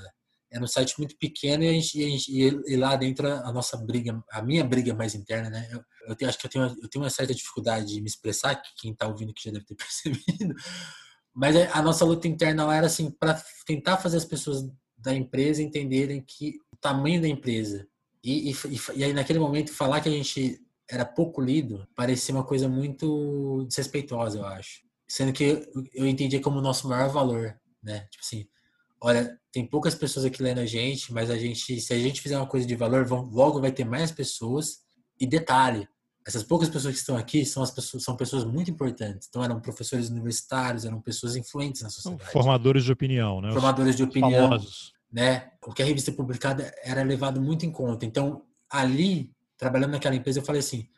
era um site muito pequeno e, a gente, e, a gente, e lá dentro a nossa briga a minha briga mais interna né? Eu, eu tenho, acho que eu tenho, eu tenho uma certa dificuldade de me expressar que quem está ouvindo que já deve ter percebido mas a nossa luta interna lá era assim para tentar fazer as pessoas da empresa entenderem que o tamanho da empresa e, e, e, aí, naquele momento, falar que a gente era pouco lido, parecia uma coisa muito desrespeitosa, eu acho. Sendo que eu entendia como o nosso maior valor, né? Tipo assim, olha, tem poucas pessoas aqui lendo a gente, mas a gente, se a gente fizer uma coisa de valor, logo vai ter mais pessoas. E detalhe, essas poucas pessoas que estão aqui são as pessoas são pessoas muito importantes. Então eram professores universitários, eram pessoas influentes na sociedade. Formadores de opinião, né? Formadores de opinião, famosos. né? O que a revista publicada era levado muito em conta. Então ali, trabalhando naquela empresa, eu falei assim: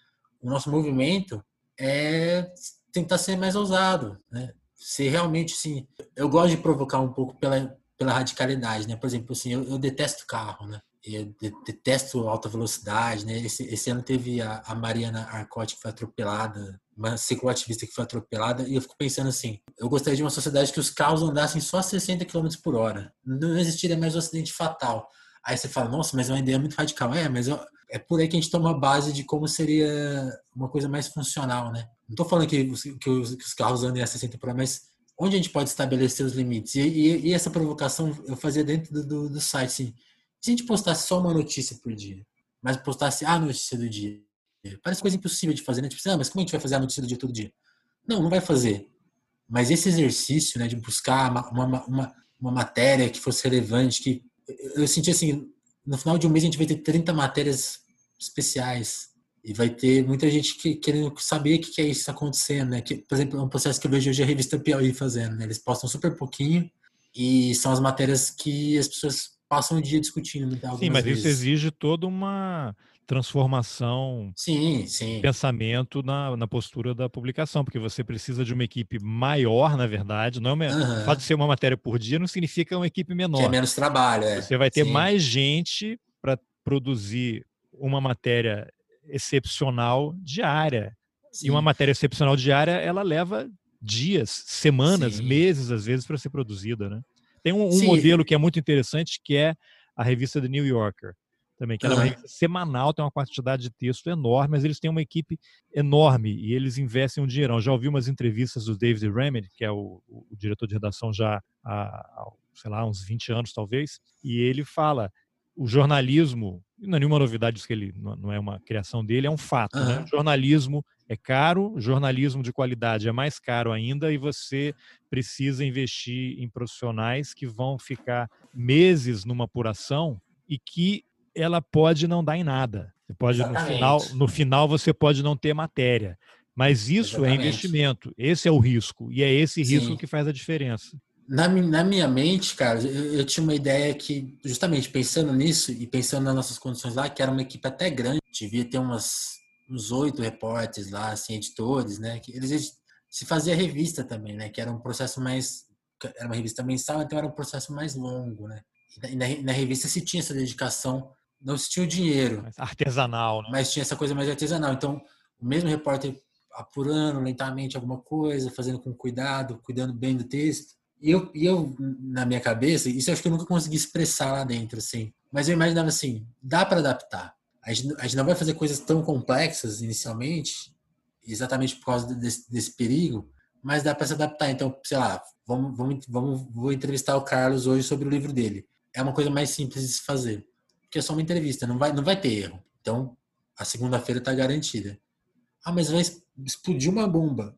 o nosso movimento é tentar ser mais ousado, né? Ser realmente assim. Eu gosto de provocar um pouco pela, pela radicalidade, né? Por exemplo, assim, eu, eu detesto carro, né? Eu detesto alta velocidade, né? Esse, esse ano teve a, a Mariana Arcotti que foi atropelada, uma cicloativista que foi atropelada, e eu fico pensando assim: eu gostaria de uma sociedade que os carros andassem só 60 km por hora. Não existiria mais um acidente fatal. Aí você fala, nossa, mas é uma ideia muito radical. É, mas eu, é por aí que a gente toma a base de como seria uma coisa mais funcional, né? Não estou falando que, que, os, que, os, carros andem a 60 por hora, mas onde a gente pode estabelecer os limites? E, e, e essa provocação eu fazia dentro do, do, do, site, assim, se a gente postasse só uma notícia por dia, mas postasse a notícia do dia, parece coisa impossível de fazer, né? Tipo, assim, ah, mas como a gente vai fazer a notícia do dia todo dia? Não, não vai fazer. Mas esse exercício, né, de buscar uma, uma, uma, uma matéria que fosse relevante, que eu senti assim, no final de um mês a gente vai ter 30 matérias especiais e vai ter muita gente que, querendo saber o que, é isso acontecendo, né? Que, por exemplo, é um processo que eu vejo hoje a revista Piauí fazendo, né? Eles postam super pouquinho e são as matérias que as pessoas passam o dia discutindo. Sim, mas vezes. isso exige toda uma transformação sim, sim. pensamento na, na postura da publicação, porque você precisa de uma equipe maior, na verdade. Não é uma, uhum. O fato de ser uma matéria por dia não significa uma equipe menor. Que é menos trabalho, é. Você vai ter sim. mais gente para produzir uma matéria excepcional diária. Sim. E uma matéria excepcional diária, ela leva dias, semanas, sim. meses, às vezes, para ser produzida, né? Tem um, um modelo que é muito interessante, que é a revista The New Yorker também, que ela é uma revista semanal, tem uma quantidade de texto enorme, mas eles têm uma equipe enorme e eles investem um dinheirão. Já ouvi umas entrevistas do David Remedy, que é o, o diretor de redação já há, há, sei lá, uns 20 anos talvez, e ele fala o jornalismo, não é nenhuma novidade isso que ele não é uma criação dele, é um fato. Uhum. Né? O jornalismo é caro, jornalismo de qualidade é mais caro ainda e você precisa investir em profissionais que vão ficar meses numa apuração e que ela pode não dar em nada. Você pode no final, no final você pode não ter matéria, mas isso é Exatamente. é investimento. Esse é o risco e é esse risco Sim. que faz a diferença. Na, na minha mente, cara, eu, eu, tinha uma ideia que, justamente pensando nisso e pensando nas nossas condições lá, que era uma equipe até grande, devia ter umas, uns oito repórteres lá, assim, editores, né? Que eles se fazia revista também, né? Que era um processo mais era uma revista mensal, então era um processo mais longo, né? E na, na, revista se tinha essa dedicação não se tinha o dinheiro. Mais artesanal, né? Mas tinha essa coisa mais artesanal. Então, o mesmo repórter apurando lentamente alguma coisa, fazendo com cuidado, cuidando bem do texto. E eu, e eu na minha cabeça, isso eu acho que eu nunca consegui expressar lá dentro, assim. Mas eu imaginava assim, dá para adaptar. A gente, a gente não vai fazer coisas tão complexas inicialmente, exatamente por causa desse, desse perigo, mas dá para se adaptar. Então, sei lá, vamos, vamos, vamos, vou entrevistar o Carlos hoje sobre o livro dele. É uma coisa mais simples de se fazer porque é só uma entrevista, não vai, não vai ter erro. Então, a segunda-feira está garantida. Ah, mas vai explodir uma bomba.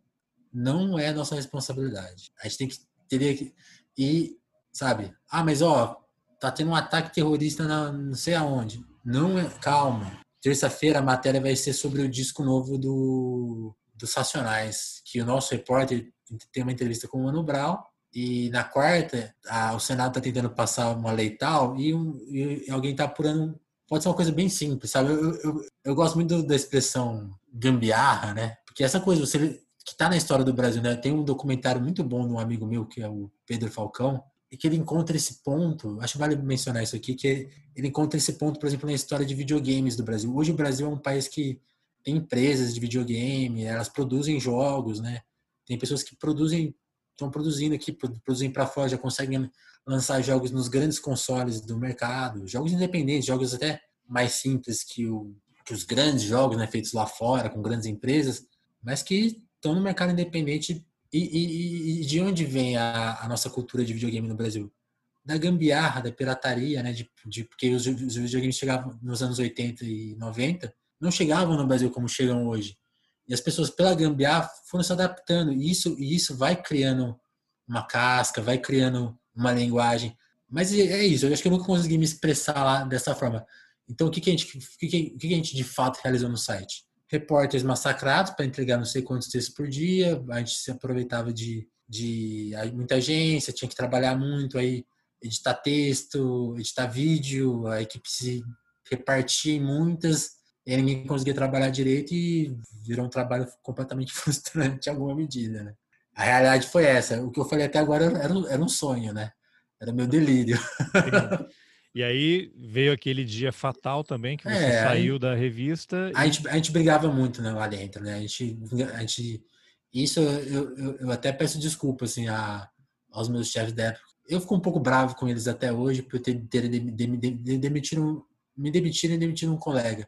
Não é nossa responsabilidade. A gente tem que teria que e sabe? Ah, mas ó, tá tendo um ataque terrorista na, não sei aonde. Não é, calma. Terça-feira a matéria vai ser sobre o disco novo do dos Racionais, que o nosso repórter tem uma entrevista com o Mano Brown e na quarta, a, o Senado está tentando passar uma lei tal e, um, e alguém está apurando. Pode ser uma coisa bem simples, sabe? Eu, eu, eu gosto muito da expressão gambiarra, né? Porque essa coisa, você que está na história do Brasil, né? Tem um documentário muito bom de um amigo meu, que é o Pedro Falcão, e que ele encontra esse ponto, acho que vale mencionar isso aqui, que ele encontra esse ponto, por exemplo, na história de videogames do Brasil. Hoje o Brasil é um país que tem empresas de videogame, elas produzem jogos, né? Tem pessoas que produzem estão produzindo aqui, produzem para fora, já conseguem lançar jogos nos grandes consoles do mercado, jogos independentes, jogos até mais simples que, o, que os grandes jogos né, feitos lá fora, com grandes empresas, mas que estão no mercado independente. E, e, e de onde vem a, a, nossa cultura de videogame no Brasil? Da gambiarra, da pirataria, né? De, de porque os, os videogames chegavam nos anos 80 e 90 não chegavam no Brasil como chegam hoje. E as pessoas, pela gambiarra, foram se adaptando. E isso, e isso vai criando uma casca, vai criando uma linguagem. Mas é, é isso, eu acho que eu nunca consegui me expressar lá dessa forma. Então, o que, que, a, gente, o que, que, o que a gente de fato realizou no site? Repórteres massacrados para entregar não sei quantos textos por dia, a gente se aproveitava de, de muita agência, tinha que trabalhar muito, aí editar texto, editar vídeo, a equipe se repartia em muitas, e ninguém conseguia trabalhar direito e virou um trabalho completamente frustrante em alguma medida, né? A realidade foi essa. O que eu falei até agora era, era um sonho, né? Era meu delírio. E aí veio aquele dia fatal também, que você é, saiu da revista. A, e... gente, a gente brigava muito né, lá dentro, né? A gente, a gente, isso eu, eu, eu até peço desculpa assim, a, aos meus chefes da época. Eu fico um pouco bravo com eles até hoje por ter, ter demitido, me demitiram e demitiram um colega.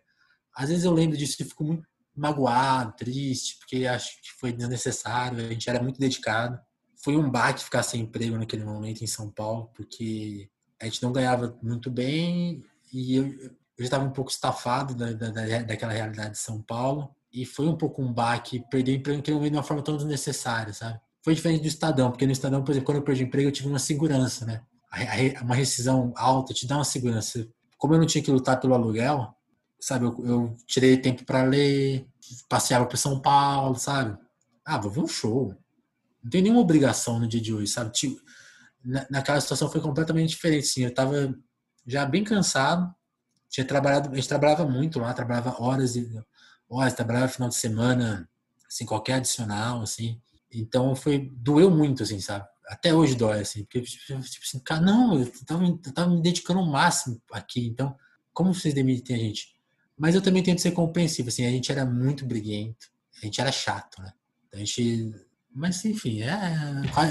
Às vezes eu lembro disso e fico muito magoado, triste, porque acho que foi desnecessário, a gente era muito dedicado. Foi um baque ficar sem emprego naquele momento em São Paulo, porque a gente não ganhava muito bem e eu, eu já estava um pouco estafado da, da, daquela realidade de São Paulo e foi um pouco um baque, perder emprego naquele momento de uma forma tão desnecessária, sabe? Foi diferente do Estadão, porque no Estadão, por exemplo, quando eu perdi emprego, eu tive uma segurança, né? Uma rescisão alta te dá uma segurança. Como eu não tinha que lutar pelo aluguel, sabe? Eu, eu tirei tempo para ler, passeava para São Paulo, sabe? Ah, vou ver um show. Não tem nenhuma obrigação no dia de hoje, sabe? Tipo, na, naquela situação foi completamente diferente, sim. Eu estava já bem cansado, tinha trabalhado, a gente trabalhava muito lá, trabalhava horas e horas, trabalhava final de semana, assim, qualquer adicional, assim. Então foi, doeu muito, assim, sabe? Até hoje dói, assim, porque, tipo assim, cara, não, eu tava, eu tava me dedicando ao máximo aqui, então, como vocês demitem a gente? Mas eu também tento ser compreensivo, assim, a gente era muito briguento, a gente era chato, né? Então, a gente. Mas, enfim, é,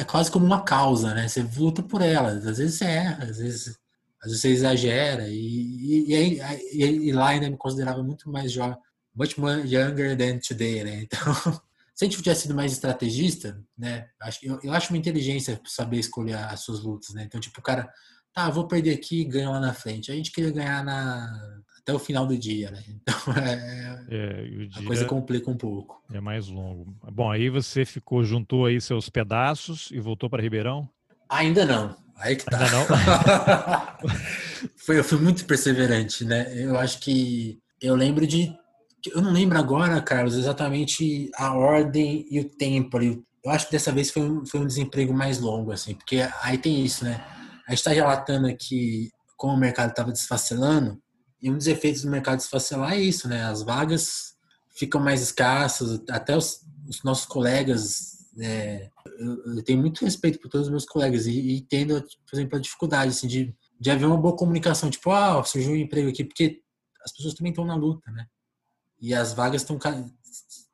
é quase como uma causa, né? Você luta por ela. Às vezes você erra, às vezes, às vezes você exagera. E, e, e, e, e lá ainda me considerava muito mais jovem, much more younger than today, né? Então, se a gente tivesse sido mais estrategista, né? Eu, eu acho uma inteligência saber escolher as suas lutas, né? Então, tipo, o cara, tá, vou perder aqui e ganho lá na frente. A gente queria ganhar na, até o final do dia, né? Então é, é a coisa complica um pouco. É mais longo. Bom, aí você ficou, juntou aí seus pedaços e voltou para Ribeirão? Ainda não. Aí que tá. Ainda não? foi, eu fui muito perseverante, né? Eu acho que eu lembro de eu não lembro agora, Carlos, exatamente a ordem e o tempo ali. Eu acho que dessa vez foi um, foi um desemprego mais longo, assim, porque aí tem isso, né? A gente está relatando aqui como o mercado estava desfacelando, e um dos efeitos do mercado desfacelar é isso, né? As vagas ficam mais escassas, até os, os nossos colegas. É, eu, eu, tenho muito respeito por todos os meus colegas e, e tendo, por exemplo, a dificuldade assim, de, de haver uma boa comunicação. Tipo, ah, surgiu um emprego aqui, porque as pessoas também estão na luta, né? E as vagas estão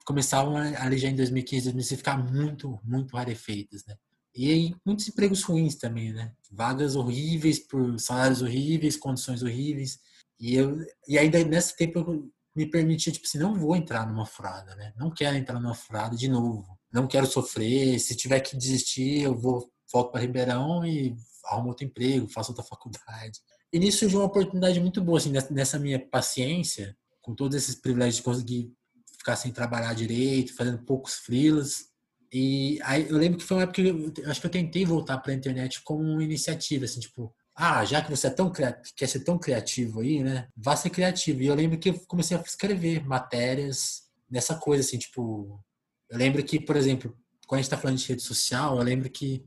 começavam ali já em 2015, 2016 ficar muito, muito rarefeitas, né? E aí, muitos empregos ruins também, né? Vagas horríveis por salários horríveis, condições horríveis. E, eu, e ainda nesse tempo eu me permitia, tipo assim, não vou entrar numa furada, né? Não quero entrar numa furada de novo. Não quero sofrer. Se tiver que desistir, eu vou volto para Ribeirão e arrumo outro emprego, faço outra faculdade. E nisso surgiu uma oportunidade muito boa, assim, nessa minha paciência, com todos esses privilégios de conseguir ficar sem trabalhar direito, fazendo poucos freelas. E aí eu lembro que foi uma época que eu, acho que eu tentei voltar para a internet como uma iniciativa, assim, tipo, ah, já que você é tão quer ser tão criativo aí, né? Vá ser criativo. E eu lembro que eu comecei a escrever matérias nessa coisa, assim, tipo. Eu lembro que, por exemplo, quando a gente está falando de rede social, eu lembro que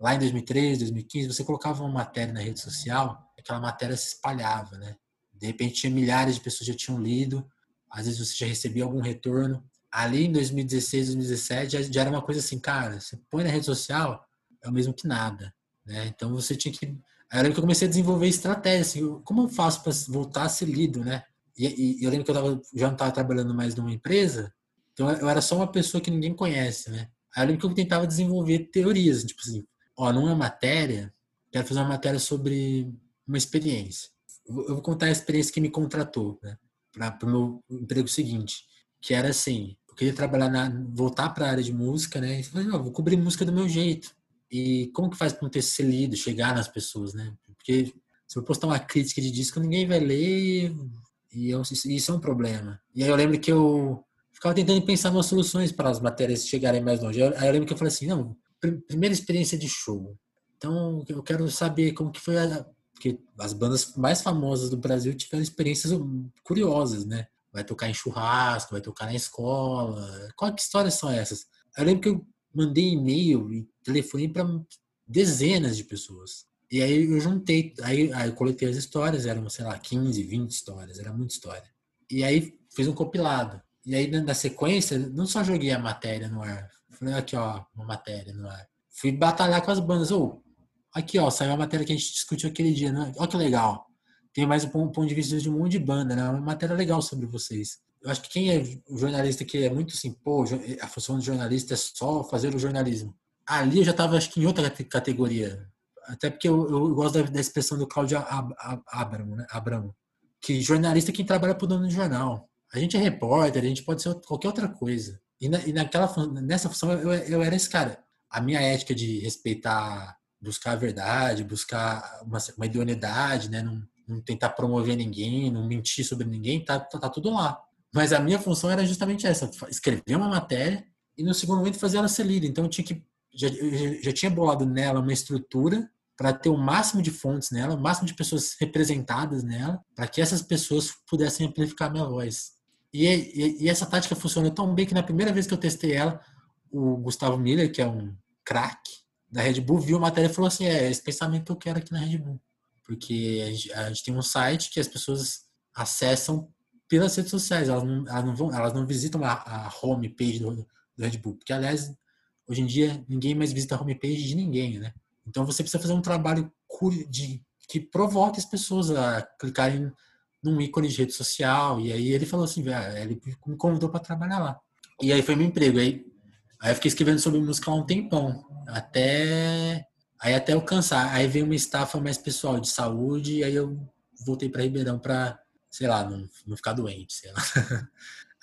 lá em 2013, 2015, você colocava uma matéria na rede social, aquela matéria se espalhava, né? De repente tinha milhares de pessoas que já tinham lido, às vezes você já recebia algum retorno. Ali em 2016, 2017, já, já era uma coisa assim, cara, você põe na rede social, é o mesmo que nada, né? Então você tinha que Aí eu lembro que eu comecei a desenvolver estratégia, assim, como eu faço para voltar a ser lido, né? E, e, eu lembro que eu tava, já não estava trabalhando mais numa empresa, então eu era só uma pessoa que ninguém conhece, né? Aí eu lembro que eu tentava desenvolver teorias, tipo assim, ó, numa matéria, quero fazer uma matéria sobre uma experiência. Eu vou contar a experiência que me contratou, né? Para o meu emprego seguinte, que era assim, eu queria trabalhar na, voltar para a área de música, né? E falei, ó, vou cobrir música do meu jeito. E como que faz para um texto ser lido, chegar nas pessoas, né? Porque se eu postar uma crítica de disco, ninguém vai ler, E eu, isso é um problema. E aí eu lembro que eu ficava tentando pensar umas soluções para as matérias chegarem mais longe. Aí eu lembro que eu falei assim, não, primeira experiência de show. Então eu quero saber como que foi a, porque as bandas mais famosas do Brasil tiveram experiências curiosas, né? Vai tocar em churrasco, vai tocar na escola. Qual que histórias são essas? Eu lembro que eu mandei e-mail e telefonei para dezenas de pessoas. E aí eu juntei, aí, aí eu coletei as histórias, eram, sei lá, 15, 20 histórias, era muita história. E aí fiz um compilado. E aí na sequência, não só joguei a matéria no ar, falei aqui ó, uma matéria no ar. Fui batalhar com as bandas, ou oh, aqui ó, saiu a matéria que a gente discutiu aquele dia, né? Olha que legal. Tem mais um ponto de vista de um monte de banda, né? Uma matéria legal sobre vocês. Eu acho que quem é jornalista que é muito assim, pô, a função do jornalista é só fazer o jornalismo. Ali eu já estava, acho que em outra categoria. Até porque eu, eu gosto da, da, expressão do Cláudio Abramo, né? Abramo, que jornalista é quem trabalha para o dono do jornal. A gente é repórter, a gente pode ser qualquer outra coisa. E, na, e naquela, nessa função eu, eu era esse cara. A minha ética de respeitar, buscar a verdade, buscar uma, uma idoneidade, né? Não, não tentar promover ninguém, não mentir sobre ninguém, tá, tá, tá tudo lá. Mas a minha função era justamente essa: escrever uma matéria e no segundo momento fazer ela ser lida. Então eu tinha que já, já tinha bolado nela uma estrutura para ter o máximo de fontes nela, o máximo de pessoas representadas nela, para que essas pessoas pudessem amplificar minha voz. E, e, e, essa tática funcionou tão bem que na primeira vez que eu testei ela, o Gustavo Miller, que é um craque da Red Bull, viu a matéria e falou assim: é esse pensamento que eu quero aqui na Red Bull. Porque a gente, a gente tem um site que as pessoas acessam pelas redes sociais, elas não, elas não, vão, elas não visitam a, a homepage do, do Red Bull. Porque, aliás, hoje em dia, ninguém mais visita a homepage de ninguém, né? Então você precisa fazer um trabalho de, que provoque as pessoas a clicarem num ícone de rede social. E aí ele falou assim, ele me convidou para trabalhar lá. E aí foi meu emprego. Aí, aí eu fiquei escrevendo sobre música há um tempão. Até. Aí até eu cansar. Aí veio uma estafa mais pessoal de saúde. E aí eu voltei para Ribeirão para, sei lá, não, não ficar doente, sei lá.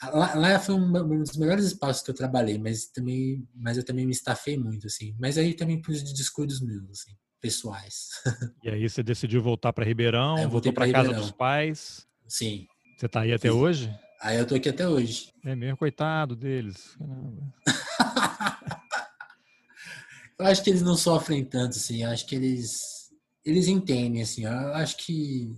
Lá, lá, foi um, dos melhores espaços que eu trabalhei, mas também, mas eu também me estafei muito, assim. Mas aí também por descuidos meus, assim pessoais. E aí você decidiu voltar para Ribeirão, é, voltou para casa dos pais. Sim. Você está aí até Sim. hoje? Aí eu tô aqui até hoje. É mesmo, coitado deles. eu acho que eles não sofrem tanto, assim. Eu acho que eles eles entendem, assim. Eu acho que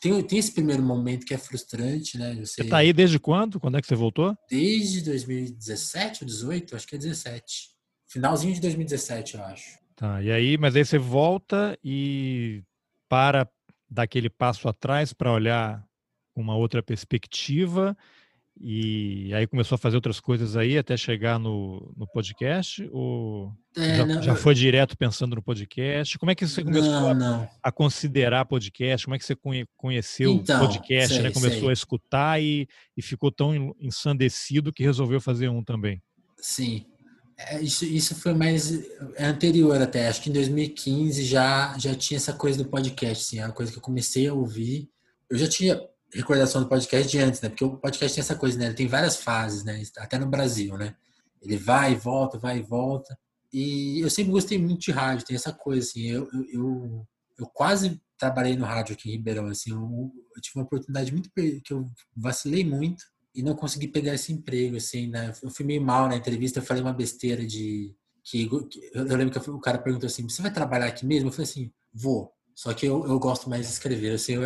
tem, tem esse primeiro momento que é frustrante, né? Você, você tá aí desde quando? Quando é que você voltou? Desde 2017 ou 18? Acho que é 17. Finalzinho de 2017, eu acho. Tá, e aí, mas aí você volta e para daquele passo atrás para olhar uma outra perspectiva e aí começou a fazer outras coisas aí até chegar no, no podcast? Ou é, já, não, já, foi direto pensando no podcast? Como é que você começou não, a, a, considerar podcast? Como é que você conheceu então, o podcast? Sei, né? Começou sei. a escutar e, e ficou tão ensandecido que resolveu fazer um também. Sim. É, isso, isso foi mais é anterior até, acho que em 2015 já, já tinha essa coisa do podcast, assim, é uma coisa que eu comecei a ouvir. Eu já tinha recordação do podcast de antes, né? Porque o podcast tem essa coisa, né? Ele tem várias fases, né? Até no Brasil, né? Ele vai e volta, vai e volta. E eu sempre gostei muito de rádio, tem essa coisa, assim. Eu, eu, eu, quase trabalhei no rádio aqui em Ribeirão, assim. Eu, eu tive uma oportunidade muito que eu vacilei muito e não consegui pegar esse emprego, assim, né? Eu fui meio mal na entrevista, eu falei uma besteira de. que Eu lembro que o cara perguntou assim: você vai trabalhar aqui mesmo? Eu falei assim: vou. Só que eu, eu gosto mais de escrever, assim, eu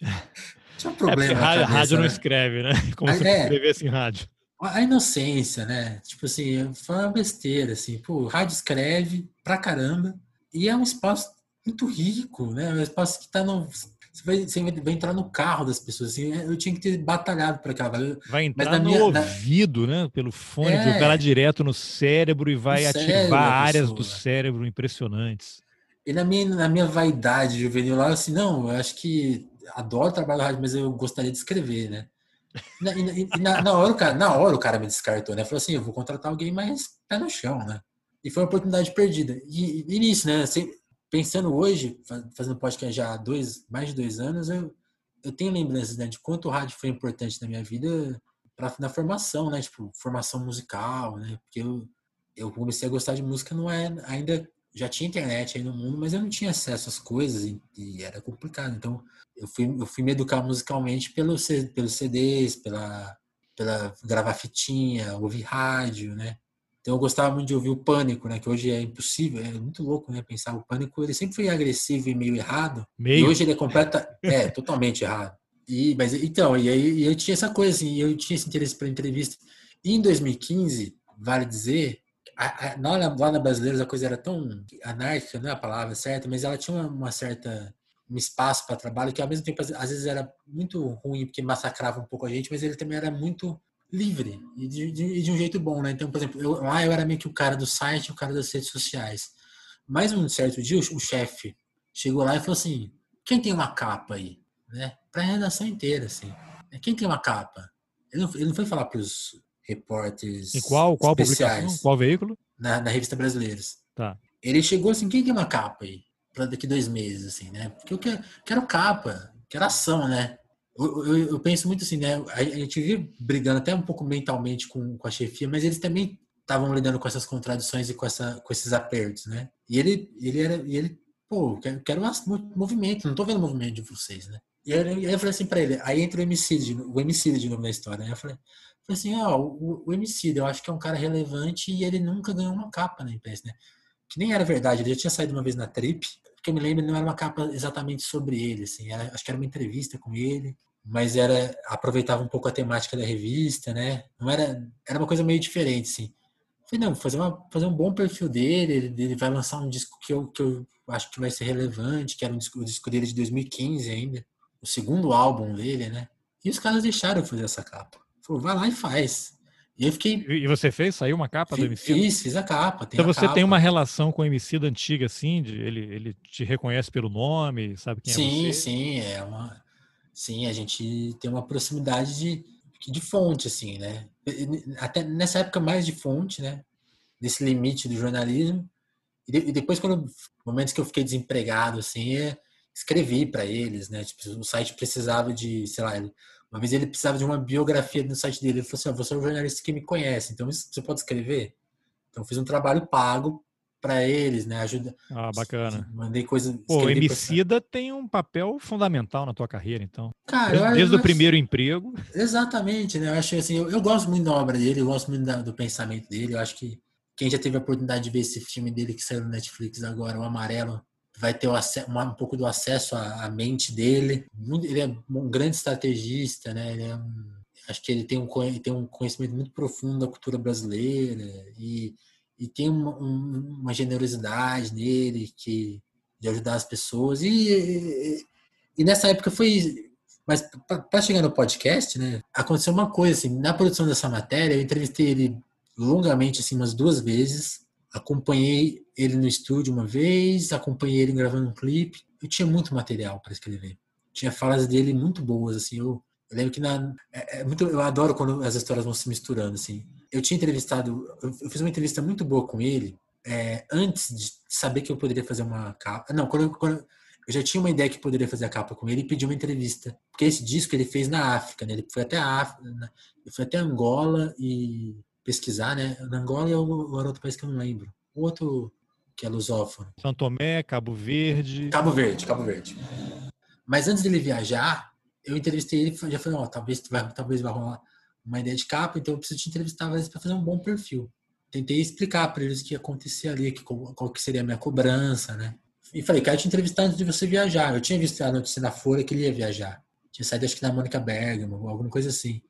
Tinha um é, problema. É rádio, cabeça, rádio não né? escreve, né? Como se é, escrevesse em rádio. A inocência, né? Tipo assim, foi uma besteira, assim. Pô, rádio escreve pra caramba. E é um espaço muito rico, né? É um espaço que tá no você vai, você vai entrar no carro das pessoas. Assim, eu tinha que ter batalhado para cá. Vai entrar no minha, ouvido, na... né? Pelo fone, é, vai lá direto no cérebro e vai ativar áreas do cérebro impressionantes. E na minha, na minha vaidade juvenil lá, assim, não, eu acho que adoro trabalhar no rádio, mas eu gostaria de escrever, né? Na, e, e na, na, hora, o cara, na hora o cara me descartou, né? Falou assim, eu vou contratar alguém mais pé no chão, né? E foi uma oportunidade perdida. E, e nisso, né? Assim, pensando hoje, fazendo podcast já há dois, mais de dois anos, eu, eu tenho lembranças né, de quanto o rádio foi importante na minha vida pra, na formação, né? Tipo, formação musical, né? Porque eu, eu comecei a gostar de música não é ainda já tinha internet aí no mundo, mas eu não tinha acesso às coisas e, e era complicado. Então, eu fui, eu fui me educar musicalmente pelo, pelos CDs, pela, pela gravar fitinha, ouvir rádio, né? Então eu gostava muito de ouvir o Pânico, né? Que hoje é impossível, é muito louco, né? Pensar o Pânico, ele sempre foi agressivo e meio errado. Meio? E hoje ele é completa, é totalmente errado. E mas então, e aí eu tinha essa coisa assim, eu tinha esse interesse pela entrevista. E em 2015, vale dizer, a, a, lá na Brasileiros a coisa era tão anárquica, não é a palavra certa, mas ela tinha uma, uma certa um espaço para trabalho que ao mesmo tempo às vezes era muito ruim porque massacrava um pouco a gente, mas ele também era muito livre e de, de, de um jeito bom, né? Então, por exemplo, eu, lá eu era meio que o cara do site, o cara das redes sociais. Mas um certo dia o, o chefe chegou lá e falou assim: quem tem uma capa aí, né? Para a redação inteira, assim. Quem tem uma capa? Ele não, ele não foi falar para os repórteres. Em qual qual especiais, publicação? Qual veículo? Na, na revista Brasileiros. Tá. Ele chegou assim: quem tem uma capa aí? Para daqui dois meses, assim, né? Porque eu quero, quero capa, quero ação, né? Eu, eu, eu, penso muito assim, né? A, gente vive brigando até um pouco mentalmente com, com a chefia, mas eles também estavam lidando com essas contradições e com, essa, com esses apertos, né? E ele, ele era, e ele, pô, quero, quero um movimento, não tô vendo movimento de vocês, né? E aí, eu falei assim para ele, aí entra o MC, o MC de novo na história, né? Eu falei, falei assim, ó, o, o MC, eu acho que é um cara relevante e ele nunca ganhou uma capa na imprensa, né? Que nem era verdade, ele já tinha saído uma vez na Trip, que eu me lembro, não era uma capa exatamente sobre ele, assim, era, acho que era uma entrevista com ele, mas era aproveitava um pouco a temática da revista, né? Não era, era uma coisa meio diferente, assim. Falei, não, fazer, uma, fazer um bom perfil dele, ele, ele vai lançar um disco que eu, que eu acho que vai ser relevante, que era um disco, o disco dele de 2015 ainda, o segundo álbum dele, né? E os caras deixaram eu fazer essa capa. Falou, vai lá e faz. E eu fiquei. E você fez? Saiu uma capa fiz, do MC? Fiz, fiz a capa. então a você capa. tem uma relação com o MC da antiga, assim? De, ele, ele te reconhece pelo nome, sabe quem sim, é você? Sim, sim. É uma... Sim, a gente tem uma proximidade de, de fonte, assim, né? Até nessa época mais de fonte, né? Desse limite do jornalismo. E, depois, quando momentos que eu fiquei desempregado, assim, é, escrevi para eles, né? Tipo, o site precisava de, sei lá, uma vez ele precisava de uma biografia no site dele. Ele falou assim: ah, você é um jornalista que me conhece, então você pode escrever? Então fiz um trabalho pago para eles, né? Ajuda. Ah, bacana. Mandei coisa. Pô, o Emicida tem um papel fundamental na tua carreira, então. Cara, desde, desde o primeiro emprego. Exatamente, né? Eu acho assim, eu, eu, gosto muito da obra dele, eu gosto muito da, do pensamento dele. Eu acho que quem já teve a oportunidade de ver esse filme dele que saiu no Netflix agora, o Amarelo, vai ter o um pouco do acesso à, à mente dele. ele é um grande estrategista, né? Ele é um, acho que ele tem um, tem um conhecimento muito profundo da cultura brasileira e, e tem uma, uma generosidade nele que de ajudar as pessoas e, e, e nessa época foi mas para chegar no podcast, né, aconteceu uma coisa assim, na produção dessa matéria, eu entrevistei ele longamente assim umas duas vezes Acompanhei ele no estúdio uma vez, acompanhei ele gravando um clipe. Eu tinha muito material para escrever. Tinha falas dele muito boas, assim. Eu, eu lembro que na, é, é, muito, eu adoro quando as histórias vão se misturando, assim. Eu tinha entrevistado, eu, eu fiz uma entrevista muito boa com ele é, antes de saber que eu poderia fazer uma capa. Não, quando, quando eu já tinha uma ideia que poderia fazer a capa com ele e pedi uma entrevista. Porque esse disco ele fez na África, né? Ele foi até a África, foi até Angola e pesquisar, né? Angola é o, outro país que eu não lembro. O outro que é lusófono. São Tomé, Cabo Verde. Cabo Verde, Cabo Verde. Mas antes dele viajar, eu entrevistei ele e já falei, ó, oh, talvez vai, talvez vai rolar uma ideia de capa, então eu preciso te entrevistar para fazer um bom perfil. Tentei explicar para eles o que ia acontecer ali, que, qual, que seria a minha cobrança, né? E falei, quero te entrevistar antes de você viajar. Eu tinha visto a notícia na Folha que ele ia viajar. Tinha saído, acho que na Mônica Bergamo, alguma coisa assim.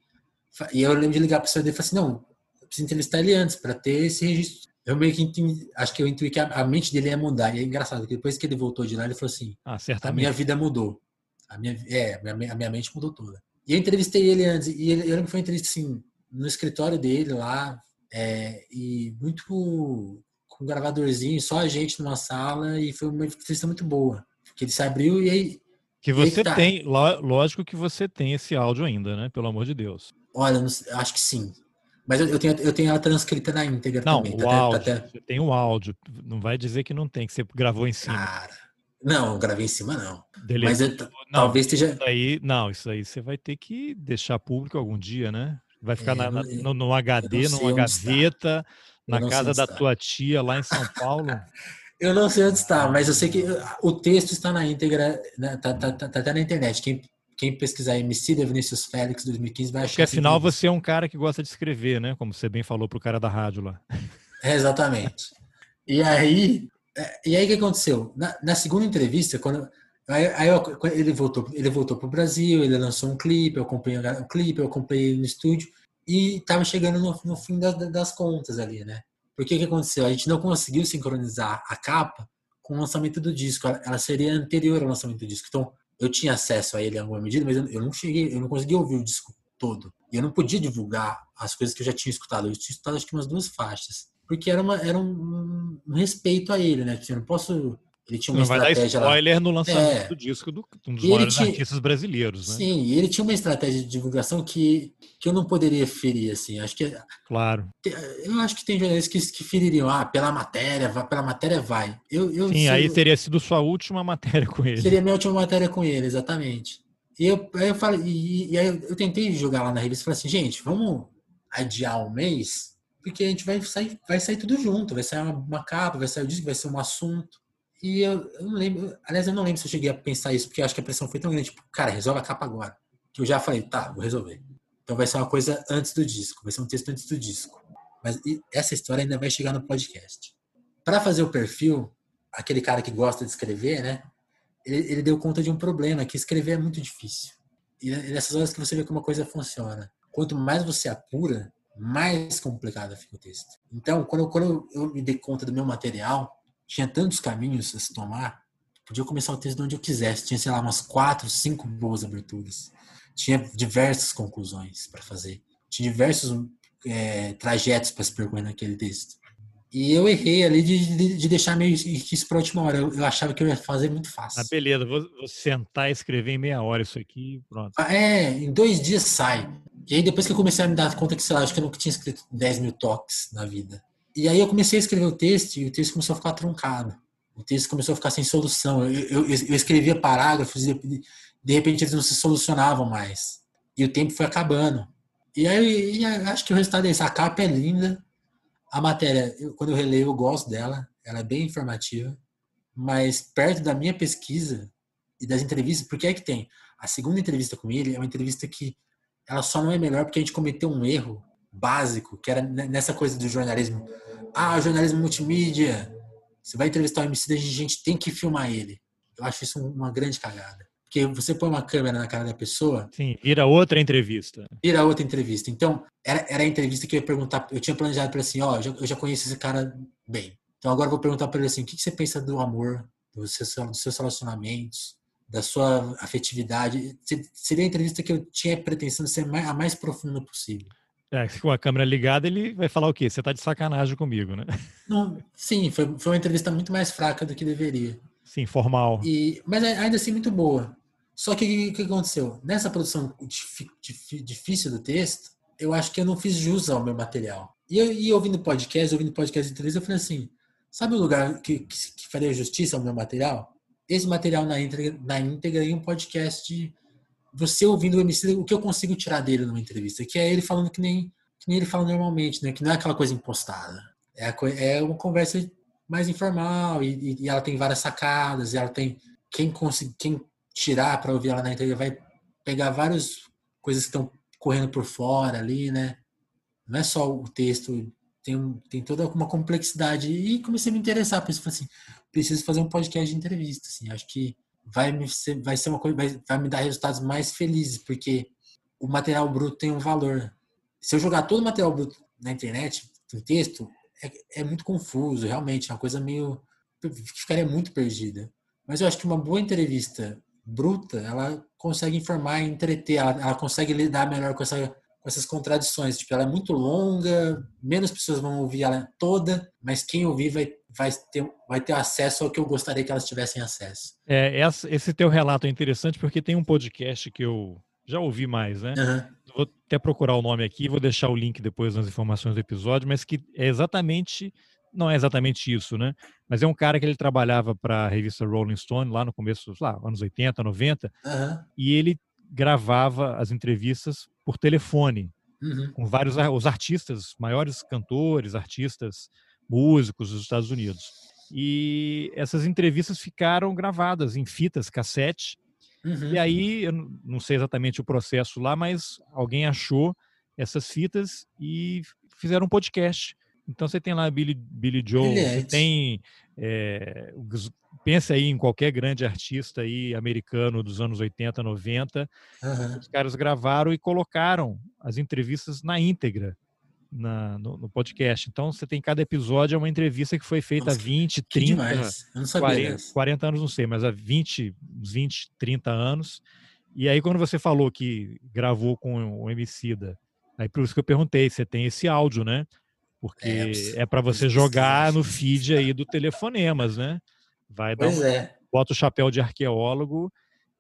E eu lembro de ligar para o senhor dele e falei assim, não, preciso entrevistar ele antes para ter esse registro. Eu meio que acho que eu intuí que a, a, mente dele ia mudar. E é engraçado, porque depois que ele voltou de lá, ele falou assim: ah, a minha vida mudou. A minha, é, a minha, a minha mente mudou toda. E eu entrevistei ele antes, e ele, eu lembro que foi uma entrevista assim, no escritório dele lá, é, e muito com um gravadorzinho, só a gente numa sala, e foi uma entrevista muito boa. Que ele se abriu e aí. Que você aí tá. tem, lógico que você tem esse áudio ainda, né? Pelo amor de Deus. Olha, acho que sim. Mas eu, eu, tenho, eu tenho ela transcrita na íntegra não, também. O tá áudio, até... Você tem o áudio. Não vai dizer que não tem, que você gravou em cima. Cara, não, gravei em cima não. Mas eu, não, talvez esteja. Isso aí, não, isso aí você vai ter que deixar público algum dia, né? Vai ficar é, na, na, no, no, HD, numa gaveta, na casa da tua tia lá em São Paulo. Eu não sei onde está, mas eu sei que o texto está na íntegra, né, tá, tá, tá, tá até na internet. Quem, quem pesquisar MC da Vinícius Félix 2015 vai achar. Porque afinal você é um cara que gosta de escrever, né? Como você bem falou pro cara da rádio lá. É, exatamente. E aí, é, e aí o que aconteceu? Na, na segunda entrevista, quando aí, aí eu, ele voltou, ele voltou pro Brasil, ele lançou um clipe, eu acompanhei o clipe, eu acompanhei no estúdio e estava chegando no, no fim das, das contas ali, né? Porque o que aconteceu? A gente não conseguiu sincronizar a capa com o lançamento do disco. Ela seria anterior ao lançamento do disco. Então, eu tinha acesso a ele em alguma medida, mas eu não cheguei, eu não consegui ouvir o disco todo. E eu não podia divulgar as coisas que eu já tinha escutado. Eu tinha escutado acho que umas duas faixas. Porque era, uma, era um, um respeito a ele, né? Tipo, eu não posso ele tinha uma não estratégia vai dar spoiler lá. no lançamento é. do disco do um dos maiores tinha, artistas brasileiros, né? Sim, e ele tinha uma estratégia de divulgação que, que eu não poderia ferir, assim. Acho que claro. Eu acho que tem jornalistas que, que feririam, ah, pela matéria, pela matéria vai. Eu, eu sim, aí teria sido sua última matéria com ele. Seria minha última matéria com ele, exatamente. E eu, aí eu falei, e, e aí eu tentei jogar lá na revista e falei assim, gente, vamos adiar um mês, porque a gente vai sair, vai sair tudo junto, vai sair uma, uma capa, vai sair o disco, vai ser um assunto. E eu, eu, não lembro, aliás, eu não lembro se eu cheguei a pensar isso, porque acho que a pressão foi tão grande, tipo, cara, resolve a capa agora. Que eu já falei, tá, vou resolver. Então vai ser uma coisa antes do disco, vai ser um texto antes do disco. Mas essa história ainda vai chegar no podcast. Para fazer o perfil, aquele cara que gosta de escrever, né? Ele, ele, deu conta de um problema, que escrever é muito difícil. E nessas horas que você vê como a coisa funciona. Quanto mais você apura, mais complicado fica o texto. Então, quando, quando eu me dei conta do meu material, tinha tantos caminhos a se tomar, podia começar o texto de onde eu quisesse. Tinha, sei lá, umas quatro, cinco boas aberturas. Tinha diversas conclusões para fazer. Tinha diversos é, trajetos para se percorrer naquele texto. E eu errei ali de, de, de deixar meio isso para a última hora. Eu, eu, achava que eu ia fazer muito fácil. Ah, beleza. Vou, vou sentar e escrever em meia hora isso aqui pronto. Ah, é, em dois dias sai. E aí depois que eu comecei a me dar conta que, sei lá, acho que eu nunca tinha escrito 10 mil toques na vida. E aí eu comecei a escrever o texto e o texto começou a ficar truncado. O texto começou a ficar sem solução. Eu, eu, eu escrevia parágrafos e de repente eles não se solucionavam mais. E o tempo foi acabando. E aí e acho que o resultado é esse. A capa é linda. A matéria, eu, quando eu releio, eu gosto dela. Ela é bem informativa. Mas perto da minha pesquisa e das entrevistas, porque é que tem? A segunda entrevista com ele é uma entrevista que ela só não é melhor porque a gente cometeu um erro básico, que era nessa coisa do jornalismo. Ah, jornalismo multimídia. Você vai entrevistar o MC, a gente tem que filmar ele. Eu acho isso uma grande cagada. Porque você põe uma câmera na cara da pessoa. Sim, vira outra entrevista. Vira outra entrevista. Então, era, era a entrevista que eu ia perguntar. Eu tinha planejado para assim: ó, eu já, conheço esse cara bem. Então agora eu vou perguntar para ele assim: o que, que você pensa do amor, dos seus, dos seus relacionamentos, da sua afetividade? Seria a entrevista que eu tinha pretensão de ser a mais profunda possível. É, com a câmera ligada, ele vai falar o quê? Você tá de sacanagem comigo, né? Não, sim, foi, foi uma entrevista muito mais fraca do que deveria. Sim, formal. E, mas ainda assim muito boa. Só que o que aconteceu? Nessa produção difícil do texto, eu acho que eu não fiz jus ao meu material. E, eu, e ouvindo podcast, ouvindo podcast de entrevista, eu falei assim: sabe o lugar que, que, que faria justiça ao meu material? Esse material na íntegra, na íntegra em um podcast você ouvindo o MC, o que eu consigo tirar dele numa entrevista, que é ele falando que nem, que nem ele fala normalmente, né? Que não é aquela coisa impostada. É, a, é uma conversa mais informal e, e, ela tem várias sacadas, e ela tem quem conseguir, quem tirar para ouvir ela na entrevista vai pegar várias coisas que estão correndo por fora ali, né? Não é só o texto, tem, tem toda uma complexidade. E comecei a me interessar, pensei assim, preciso fazer um podcast de entrevista, assim, acho que vai, me ser, vai ser uma coisa, vai, vai me dar resultados mais felizes, porque o material bruto tem um valor. Se eu jogar todo o material bruto na internet, em texto, é, é muito confuso, realmente, é uma coisa meio. ficaria muito perdida. Mas eu acho que uma boa entrevista bruta, ela consegue informar entreter, ela, ela consegue lidar melhor com essa com essas contradições. Tipo, ela é muito longa, menos pessoas vão ouvir ela toda, mas quem ouvir vai, vai, ter, vai ter acesso ao que eu gostaria que elas tivessem acesso. É, esse teu relato é interessante porque tem um podcast que eu já ouvi mais, né? Uhum. Vou até procurar o nome aqui, vou deixar o link depois nas informações do episódio, mas que é exatamente não é exatamente isso, né? Mas é um cara que ele trabalhava para a revista Rolling Stone lá no começo, lá, anos 80, 90, uhum. e ele gravava as entrevistas por telefone uhum. com vários os artistas, maiores cantores, artistas, músicos dos Estados Unidos. E essas entrevistas ficaram gravadas em fitas, cassete. Uhum. E aí, eu não sei exatamente o processo lá, mas alguém achou essas fitas e fizeram um podcast. Então você tem lá Billy, Billy Joe, você tem. É, pensa aí em qualquer grande artista aí americano dos anos 80, 90. Uhum. Os caras gravaram e colocaram as entrevistas na íntegra na, no, no, podcast. Então você tem cada episódio é uma entrevista que foi feita Nossa, há 20, 30, 40, 40 anos, não sei, mas há 20, 20, 30 anos. E aí quando você falou que gravou com o Emicida, aí por isso que eu perguntei, você tem esse áudio, né? Porque é, é para você jogar no feed aí do Telefonemas, né? Vai dar um, é. bota o chapéu de arqueólogo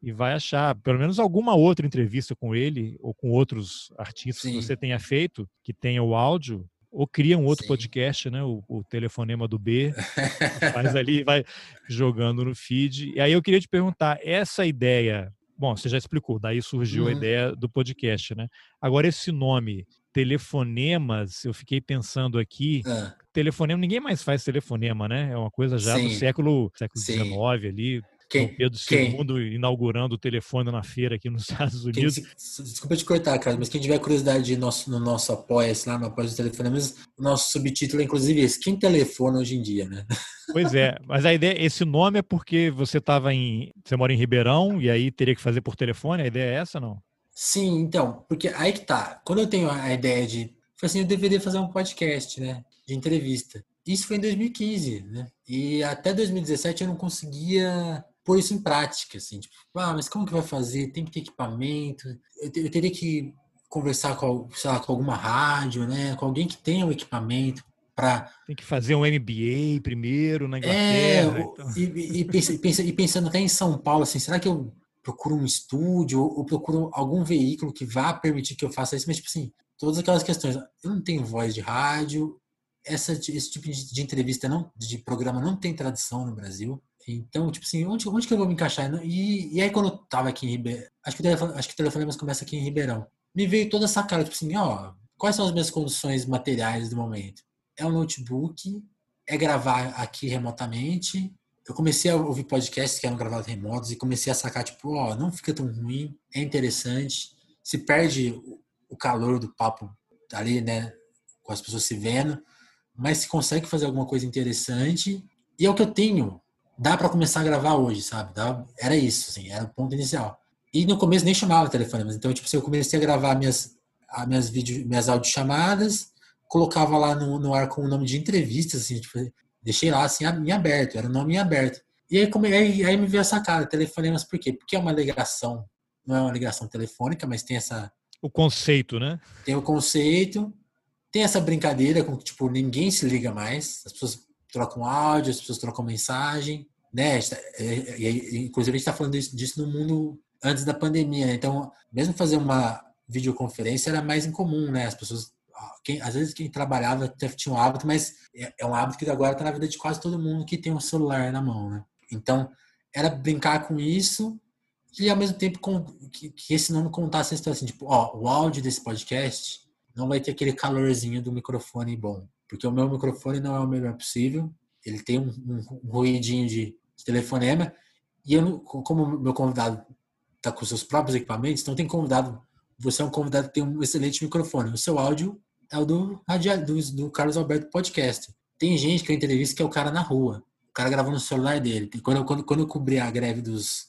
e vai achar pelo menos alguma outra entrevista com ele ou com outros artistas Sim. que você tenha feito, que tenha o áudio, ou cria um outro Sim. podcast, né? O, o, telefonema do B, faz ali, vai jogando no feed. E aí eu queria te perguntar, essa ideia, bom, você já explicou, daí surgiu uhum. a ideia do podcast, né? Agora esse nome telefonemas, eu fiquei pensando aqui, ah. Telefonema, ninguém mais faz telefonema, né? É uma coisa já Sim. do século, século XIX ali, quem, Pedro II inaugurando o telefone na feira aqui nos Estados Unidos. Quem, desculpa te cortar, cara, mas quem tiver curiosidade nosso, no nosso apoia-se lá no apoio do telefone, o nosso subtítulo é inclusive esse, quem telefona hoje em dia, né? Pois é, mas a ideia, esse nome é porque você estava em, você mora em Ribeirão e aí teria que fazer por telefone, a ideia é essa não? Sim, então, porque aí que tá. Quando eu tenho a ideia de. Assim, eu deveria fazer um podcast, né? De entrevista. Isso foi em 2015, né? E até 2017 eu não conseguia pôr isso em prática, assim. Tipo, ah, mas como que vai fazer? Tem que ter equipamento. Eu, eu teria que conversar com, sei lá, com alguma rádio, né? Com alguém que tenha o um equipamento para tem que fazer um MBA primeiro na Inglaterra. É, então. e, e, pensa, e, pensando até em São Paulo, assim, será que eu procuro um estúdio ou, procuro algum veículo que vá permitir que eu faça isso, mas tipo assim, todas aquelas questões. Eu não tenho voz de rádio, essa, esse tipo de, de entrevista, não, de programa não tem tradição no Brasil. Então, tipo assim, onde, onde que eu vou me encaixar? E, e aí, quando eu tava aqui em Ribeirão, acho que o telefone, acho que o telefonema começa aqui em Ribeirão, me veio toda essa cara, tipo assim, ó, quais são as minhas condições materiais do momento? É um notebook, é gravar aqui remotamente, eu comecei a ouvir podcasts que eram gravados remotos e comecei a sacar, tipo, ó, não fica tão ruim, é interessante, se perde o calor do papo ali, né, com as pessoas se vendo, mas se consegue fazer alguma coisa interessante, e é o que eu tenho, dá para começar a gravar hoje, sabe? Dá, era isso, assim, era o ponto inicial. E no começo nem chamava telefone, mas então, tipo, se eu comecei a gravar minhas, as minhas vídeo, minhas audiochamadas, colocava lá no, no ar com o nome de entrevistas, assim, tipo, Deixei lá assim em aberto, era o nome em aberto. E aí, como, aí, aí me veio essa cara, telefonemas por quê? Porque é uma ligação, não é uma ligação telefônica, mas tem essa. O conceito, né? Tem o conceito, tem essa brincadeira com que, tipo, ninguém se liga mais, as pessoas trocam áudio, as pessoas trocam mensagem, né? E, inclusive, a gente está falando disso, no mundo antes da pandemia, né? Então, mesmo fazer uma videoconferência era mais incomum, né? As pessoas quem, às vezes quem trabalhava tinha um hábito, mas é, é um hábito que agora está na vida de quase todo mundo que tem um celular na mão, né? Então, era brincar com isso e ao mesmo tempo que, que esse nome contasse a situação, assim, tipo, ó, o áudio desse podcast não vai ter aquele calorzinho do microfone bom, porque o meu microfone não é o melhor possível, ele tem um, um, um ruidinho de, de, telefonema, e eu, como meu convidado está com seus próprios equipamentos, então tem convidado, você é um convidado que tem um excelente microfone, o seu áudio é o do, do, do Carlos Alberto Podcast. Tem gente que eu entrevisto que é o cara na rua. O cara gravando no celular dele. Quando quando, quando eu cobri a greve dos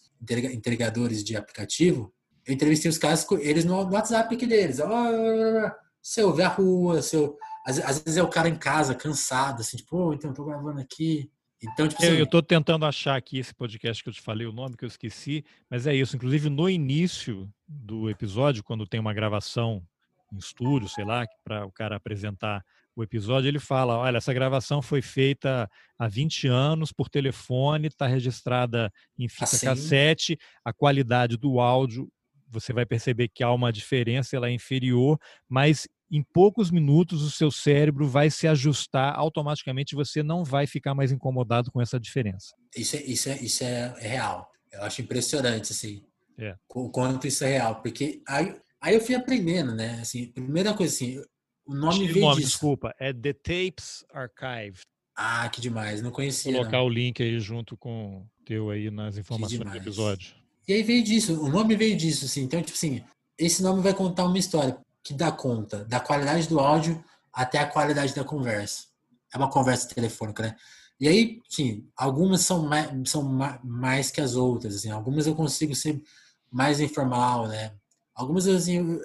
entregadores de aplicativo, eu entrevistei os caras, eles no WhatsApp aqui deles. Oh, se eu ver a rua, se eu... Às, às, vezes é o cara em casa, cansado, assim, tipo, oh, então eu tô gravando aqui. Então, tipo assim... Eu estou tentando achar aqui esse podcast que eu te falei o nome, que eu esqueci, mas é isso. Inclusive, no início do episódio, quando tem uma gravação em estúdio, sei lá, para o cara apresentar o episódio, ele fala: olha, essa gravação foi feita há 20 anos por telefone, está registrada em fita assim? cassete, a qualidade do áudio, você vai perceber que há uma diferença, ela é inferior, mas em poucos minutos o seu cérebro vai se ajustar automaticamente, você não vai ficar mais incomodado com essa diferença. Isso é, isso é, isso é real. Eu acho impressionante, assim, é. o quanto isso é real, porque aí Aí eu fui aprendendo, né? Assim, primeira coisa assim, o nome veio nome, disso. Desculpa, é The Tapes Archive. Ah, que demais, não conhecia. Colocar não. o link aí junto com o teu aí nas informações do episódio. E aí veio disso, o nome veio disso, assim. Então, tipo assim, esse nome vai contar uma história que dá conta da qualidade do áudio até a qualidade da conversa. É uma conversa telefônica, né? E aí, sim, algumas são mais, são mais que as outras, assim. Algumas eu consigo ser mais informal, né? Algumas, assim,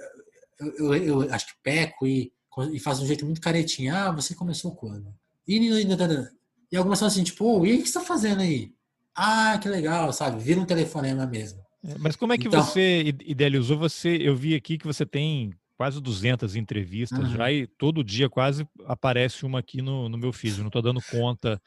eu, eu, eu, eu acho que peco e, e faço de um jeito muito caretinho. Ah, você começou quando? E, e, e algumas são assim, tipo, oh, e o que você tá fazendo aí? Ah, que legal, sabe? Vira um telefonema mesmo. É, mas como é que então, você idealizou? Você, eu vi aqui que você tem quase 200 entrevistas uhum. já e todo dia quase aparece uma aqui no, no meu feed. não estou dando conta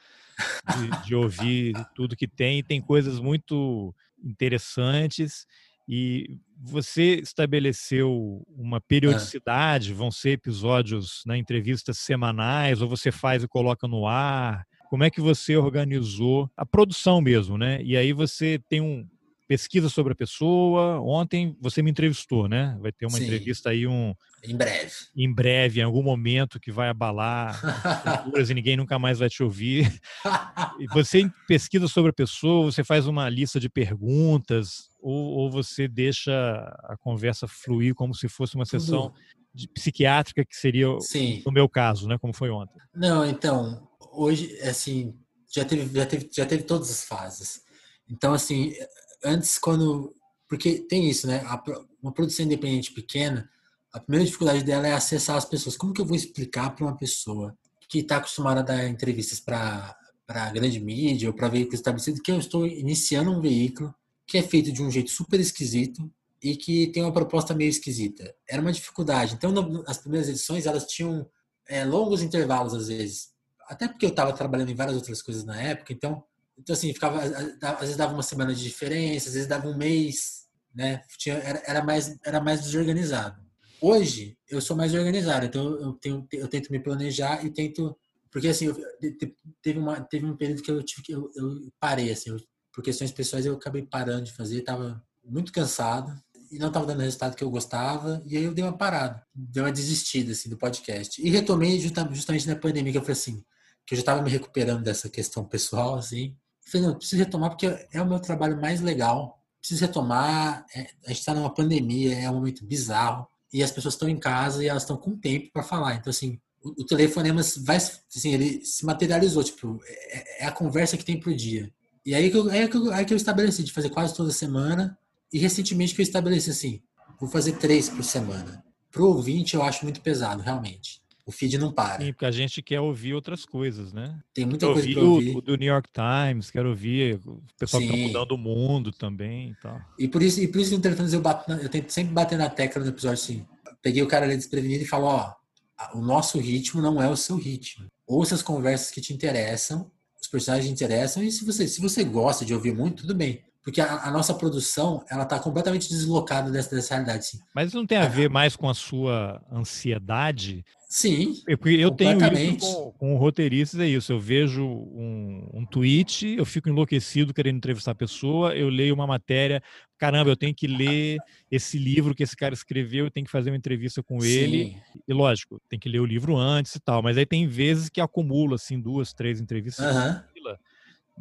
de, de, ouvir tudo que tem. Tem coisas muito interessantes e você estabeleceu uma periodicidade? Vão ser episódios, na né, entrevistas semanais, ou você faz e coloca no ar? Como é que você organizou a produção mesmo, né? E aí você tem um pesquisa sobre a pessoa. Ontem você me entrevistou, né? Vai ter uma Sim. entrevista aí um em breve. Em breve, em algum momento que vai abalar e ninguém nunca mais vai te ouvir. e você pesquisa sobre a pessoa, você faz uma lista de perguntas ou, ou você deixa a conversa fluir como se fosse uma sessão de, psiquiátrica que seria Sim. no meu caso, né? Como foi ontem. Não, então hoje assim já teve já teve já teve todas as fases. Então assim antes quando porque tem isso, né? Uma produção independente pequena, a primeira dificuldade dela é acessar as pessoas. Como que eu vou explicar para uma pessoa que está acostumada a dar entrevistas para para grande mídia ou para veículos estabelecidos que eu estou iniciando um veículo que é feito de um jeito super esquisito e que tem uma proposta meio esquisita. Era uma dificuldade. Então, as primeiras edições, elas tinham é, longos intervalos, às vezes. Até porque eu estava trabalhando em várias outras coisas na época, então, então assim, ficava, às vezes dava uma semana de diferença, às vezes dava um mês, né? Tinha, era, era, mais, era mais desorganizado. Hoje, eu sou mais organizado, então eu, tenho, eu tento me planejar e tento... Porque, assim, eu, teve, uma, teve um período que eu, tive, eu, eu parei, assim, eu por questões pessoais eu acabei parando de fazer, estava muito cansado e não estava dando o resultado que eu gostava, e aí eu dei uma parada, dei uma desistida assim do podcast. E retomei justamente na pandemia, que eu falei assim, que eu já estava me recuperando dessa questão pessoal assim. Falei, não, preciso retomar porque é o meu trabalho mais legal. Preciso retomar, é, a gente está numa pandemia, é um momento bizarro e as pessoas estão em casa e elas estão com tempo para falar. Então assim, o, o telefonema vai, assim, ele se materializou, tipo, é, é a conversa que tem por dia. E aí que, eu, aí, que eu, aí que eu estabeleci de fazer quase toda semana. E recentemente que eu estabeleci assim, vou fazer três por semana. Pro ouvinte eu acho muito pesado, realmente. O feed não para. Sim, porque a gente quer ouvir outras coisas, né? Tem muita coisa para ouvir. O do New York Times, quero ouvir o pessoal Sim. que tá mudando o mundo também e tal. E por isso, e por isso telefone eu, bato, eu tento sempre bater na tecla no episódio assim. Peguei o cara ali desprevenido e falo, ó, o nosso ritmo não é o seu ritmo. Ouça as conversas que te interessam os personagens interessam e se você, se você gosta de ouvir muito, tudo bem. Porque a, a nossa produção, ela está completamente deslocada dessa, dessa realidade. Sim. Mas não tem a ver mais com a sua ansiedade Sim. Porque eu tenho isso com, com roteiristas, é isso. Eu vejo um, um tweet, eu fico enlouquecido querendo entrevistar a pessoa, eu leio uma matéria, caramba, eu tenho que ler esse livro que esse cara escreveu, eu tenho que fazer uma entrevista com Sim. ele. E lógico, tem que ler o livro antes e tal, mas aí tem vezes que acumula assim duas, três entrevistas. Uhum.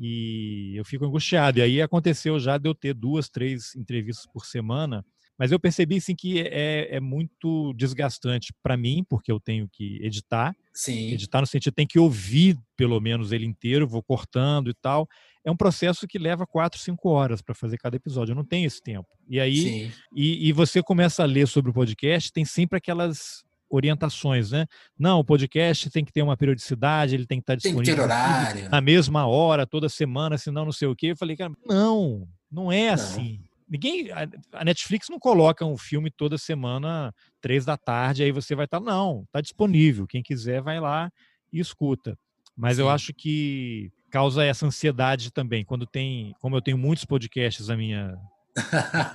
E eu fico angustiado. E aí aconteceu já de eu ter duas, três entrevistas por semana mas eu percebi sim que é, é muito desgastante para mim, porque eu tenho que editar. Sim. Editar no sentido, tem que ouvir pelo menos ele inteiro, vou cortando e tal. É um processo que leva quatro, cinco horas para fazer cada episódio. Eu não tenho esse tempo. E aí, e, e, você começa a ler sobre o podcast, tem sempre aquelas orientações, né? Não, o podcast tem que ter uma periodicidade, ele tem que estar disponível tem que ter horário. na mesma hora, toda semana, senão não sei o quê. Eu falei, cara, não, não é não. assim. Ninguém. A Netflix não coloca um filme toda semana, três da tarde, aí você vai estar. Tá, não, está disponível. Quem quiser vai lá e escuta. Mas Sim. eu acho que causa essa ansiedade também. Quando tem. Como eu tenho muitos podcasts na minha,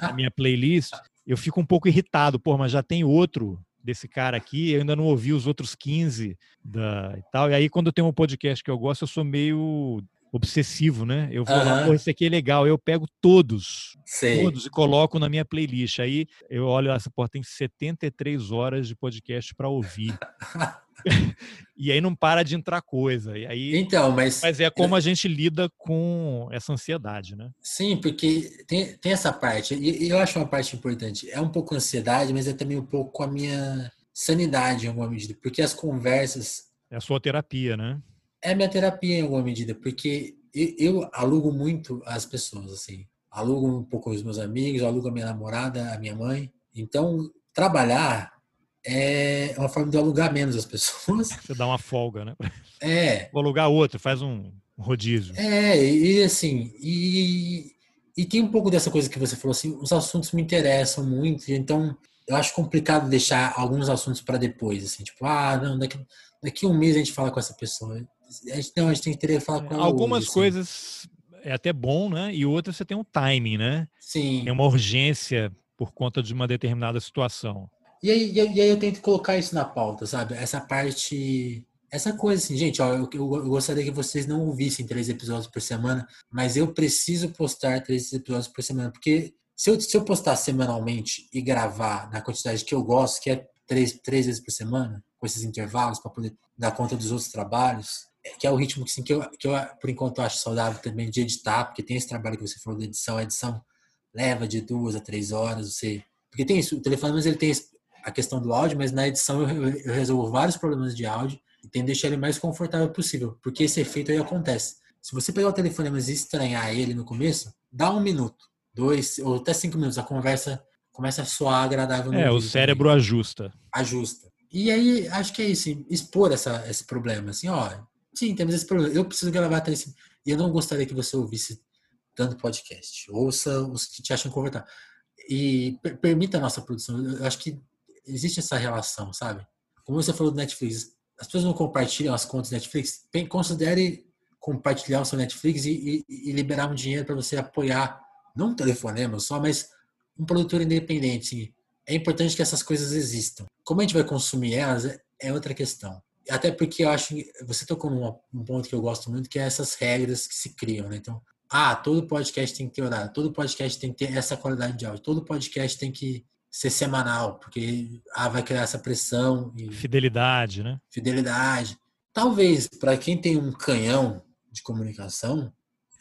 na minha playlist, eu fico um pouco irritado. Pô, mas já tem outro desse cara aqui, eu ainda não ouvi os outros 15 da, e tal. E aí, quando tenho um podcast que eu gosto, eu sou meio obsessivo, né? Eu vou lá, esse aqui é legal, eu pego todos, Sei. todos e coloco na minha playlist. Aí eu olho essa porta, tem 73 horas de podcast para ouvir. e aí não para de entrar coisa. E aí, então, mas, mas é como a gente lida com essa ansiedade, né? Sim, porque tem, tem essa parte, e eu acho uma parte importante. É um pouco ansiedade, mas é também um pouco a minha sanidade em alguma medida, porque as conversas. É a sua terapia, né? É a minha terapia em alguma medida, porque eu, eu alugo muito as pessoas, assim. Alugo um pouco os meus amigos, alugo a minha namorada, a minha mãe. Então, trabalhar é uma forma de alugar menos as pessoas. Você dá uma folga, né? É. Vou alugar outra, faz um rodízio. É, e assim, e, e tem um pouco dessa coisa que você falou assim, os assuntos me interessam muito, então eu acho complicado deixar alguns assuntos para depois, assim, tipo, ah, não, daqui, daqui um mês a gente fala com essa pessoa. A gente, não, a gente tem que ter falar com ela Algumas hoje, coisas assim. é até bom, né? E outras você tem um timing, né? Sim. Tem uma urgência por conta de uma determinada situação. E aí, e aí eu tento colocar isso na pauta, sabe? Essa parte. Essa coisa assim, gente, ó, eu, eu, gostaria que vocês não ouvissem três episódios por semana, mas eu preciso postar três episódios por semana, porque se eu, se eu postar semanalmente e gravar na quantidade que eu gosto, que é três, três vezes por semana, com esses intervalos, para poder dar conta dos outros trabalhos, é, que é o ritmo que, assim, que, eu, que eu, por enquanto, acho saudável também de editar, porque tem esse trabalho que você falou da edição, a edição leva de duas a três horas, você... Porque tem isso, o telefone, mas ele tem a questão do áudio, mas na edição eu, eu resolvo vários problemas de áudio e tento deixar ele mais confortável possível, porque esse efeito aí acontece. Se você pegar o telefone mas estranhar ele no começo, dá um minuto, dois ou até cinco minutos, a conversa começa a soar agradável. é, o cérebro também. ajusta. Ajusta. E aí, acho que é isso, expor essa, esse problema, assim, ó, sim, temos esse problema, eu preciso gravar três, e eu não gostaria que você ouvisse tanto podcast, ouça os que te acham confortável. E per permita a nossa produção, eu acho que existe essa relação, sabe? Como você falou do Netflix, as pessoas não compartilham as contas do Netflix, considere compartilhar o seu Netflix e, e, e liberar um dinheiro para você apoiar, não um telefonema só, mas um produtor independente. É importante que essas coisas existam. Como a gente vai consumir elas é, é outra questão. Até porque eu acho que você tocou num um ponto que eu gosto muito, que é essas regras que se criam, né? Então, ah, todo podcast tem que ter horário, todo podcast tem que ter essa qualidade de áudio, todo podcast tem que ser semanal, porque ah, vai criar essa pressão. E... Fidelidade, né? Fidelidade. Talvez, para quem tem um canhão de comunicação,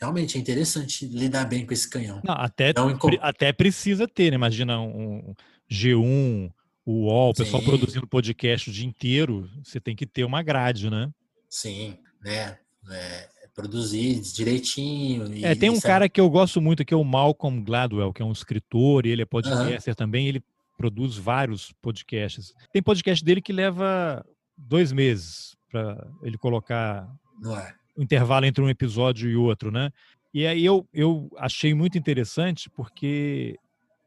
realmente é interessante lidar bem com esse canhão. Não, até, Não, até precisa ter, né? Imagina um G1, o UOL, o pessoal Sim. produzindo podcast o dia inteiro, você tem que ter uma grade, né? Sim, né? É, produzir direitinho. é, tem um cara que eu gosto muito, que é o Malcolm Gladwell, que é um escritor, e ele é podcaster uhum. também, ele produz vários podcasts. Tem podcast dele que leva dois meses para ele colocar o intervalo entre um episódio e outro, né? E aí eu, eu achei muito interessante porque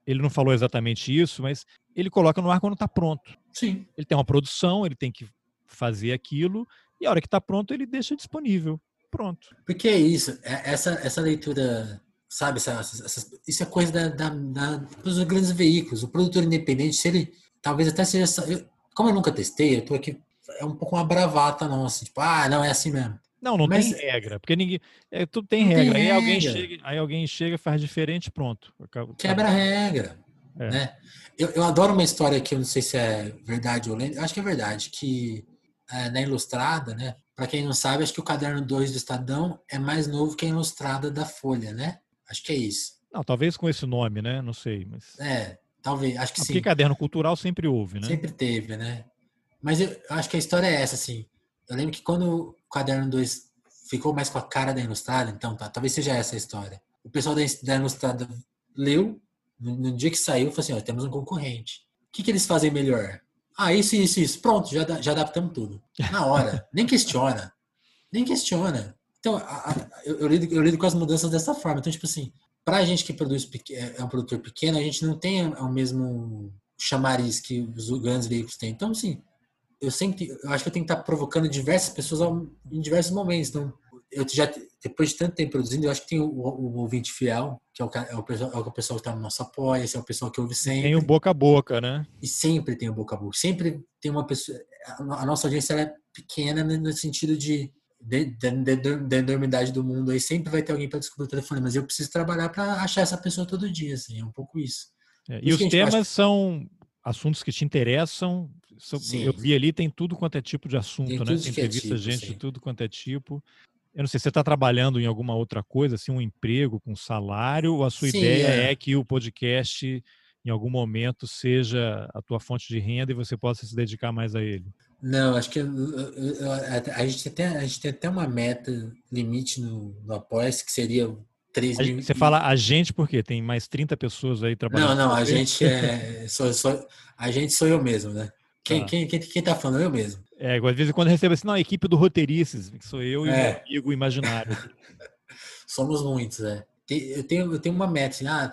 ele não falou exatamente isso, mas ele coloca no ar quando está pronto. Sim. Ele tem uma produção, ele tem que fazer aquilo, e a hora que está pronto ele deixa disponível. Pronto. Porque é isso, é, essa, essa leitura, sabe, essa, essa, isso é coisa da, da, da, dos grandes veículos. O produtor independente, se ele talvez até seja. Eu, como eu nunca testei, eu tô aqui. É um pouco uma bravata, não, assim, tipo, ah, não, é assim mesmo. Não, não Mas, tem regra, porque ninguém. É, tudo tem regra. Tem aí, Alguém chega, aí alguém chega, faz diferente, pronto. Quebra a regra. É. Né? Eu, eu adoro uma história que eu não sei se é verdade ou lenda, acho que é verdade, que é, na Ilustrada, né? Para quem não sabe, acho que o caderno 2 do Estadão é mais novo que a Ilustrada da Folha, né? Acho que é isso. Não, talvez com esse nome, né? Não sei, mas. É, talvez, acho que Porque sim. Porque caderno cultural sempre houve, né? Sempre teve, né? Mas eu acho que a história é essa, assim. Eu lembro que quando o caderno 2 ficou mais com a cara da Ilustrada, então tá, talvez seja essa a história. O pessoal da, da Ilustrada leu, no, dia que saiu, falou assim: ó, temos um concorrente. O que, que eles fazem melhor? Ah, isso, isso, isso. Pronto, já, já adaptamos tudo. Na hora. Nem questiona. Nem questiona. Então, a, a, eu, eu, lido, eu lido com as mudanças dessa forma. Então, tipo assim, pra gente que produz é, é um produtor pequeno, a gente não tem o mesmo chamariz que os grandes veículos têm. Então, assim, eu sempre, eu acho que eu tenho que estar provocando diversas pessoas em diversos momentos. Então, eu já, depois de tanto tempo produzindo, eu acho que tem o, o, ouvinte fiel, que é o, é o, pessoal, é o pessoal que está no nosso apoio, esse é o pessoal que ouve sempre. Tem o boca a boca, né? E sempre tem o boca a boca. Sempre tem uma pessoa. A nossa audiência é pequena no sentido de da enormidade do mundo aí sempre vai ter alguém para descobrir o telefone, mas eu preciso trabalhar para achar essa pessoa todo dia, assim, é um pouco isso. É, e os temas são assuntos que te interessam. Eu vi ali, tem tudo quanto é tipo de assunto, tem né? Tem é entrevista é tipo, gente sim. de tudo quanto é tipo. Eu não sei, você está trabalhando em alguma outra coisa, assim, um emprego com salário, ou a sua sim, ideia é. é que o podcast em algum momento seja a tua fonte de renda e você possa se dedicar mais a ele? Não, acho que eu, eu, eu, a, gente tem, a gente tem até uma meta limite no, no apoia que seria 3 mil. Você fala a gente porque tem mais 30 pessoas aí trabalhando. Não, não, a gente é. Sou, sou, a gente sou eu mesmo, né? Quem, ah. quem, quem, quem tá falando? Eu mesmo. É, às vezes quando recebo assim, não, a equipe do roteiristas, que sou eu e é. o amigo imaginário. Somos muitos, é. Eu tenho, eu tenho uma meta, assim, ah,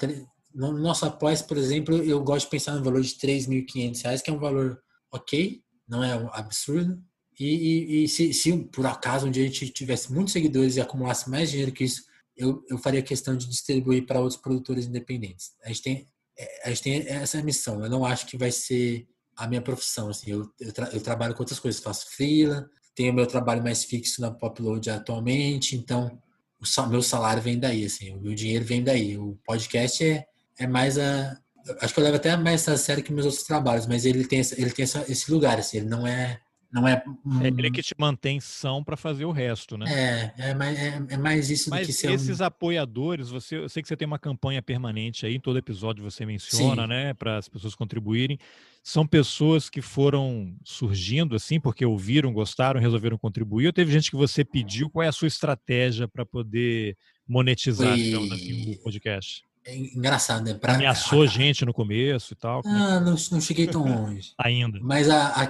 no nosso após, por exemplo, eu gosto de pensar no valor de 3.500 reais, que é um valor ok, não é um absurdo. E, e, e se, se, por acaso um dia a gente tivesse muitos seguidores e acumulasse mais dinheiro que isso, eu, eu faria questão de distribuir para outros produtores independentes. A gente tem, é, a gente tem essa missão. Eu não acho que vai ser a minha profissão. Assim, eu, eu, tra, eu trabalho com outras coisas, faço freela, tenho meu trabalho mais fixo na Popload atualmente, então o meu salário vem daí, assim, o meu dinheiro vem daí. O podcast é, é mais a, acho que eu levo até mais a sério que meus outros trabalhos, mas ele tem, ele tem essa, esse lugar, assim, ele não é. Não é, um... é ele que te mantém são para fazer o resto, né? É, é mais, é, é mais isso mas do que ser esses um... apoiadores, você, eu sei que você tem uma campanha permanente aí, em todo episódio você menciona, Sim. né, para as pessoas contribuírem. São pessoas que foram surgindo assim, porque ouviram, gostaram, resolveram contribuir, ou teve gente que você pediu? Qual é a sua estratégia para poder monetizar, Foi... assim, o podcast? É engraçado, né? Pra, Ameaçou a, gente no começo e tal. É ah, não, não cheguei tão longe. Ainda. Mas a, a,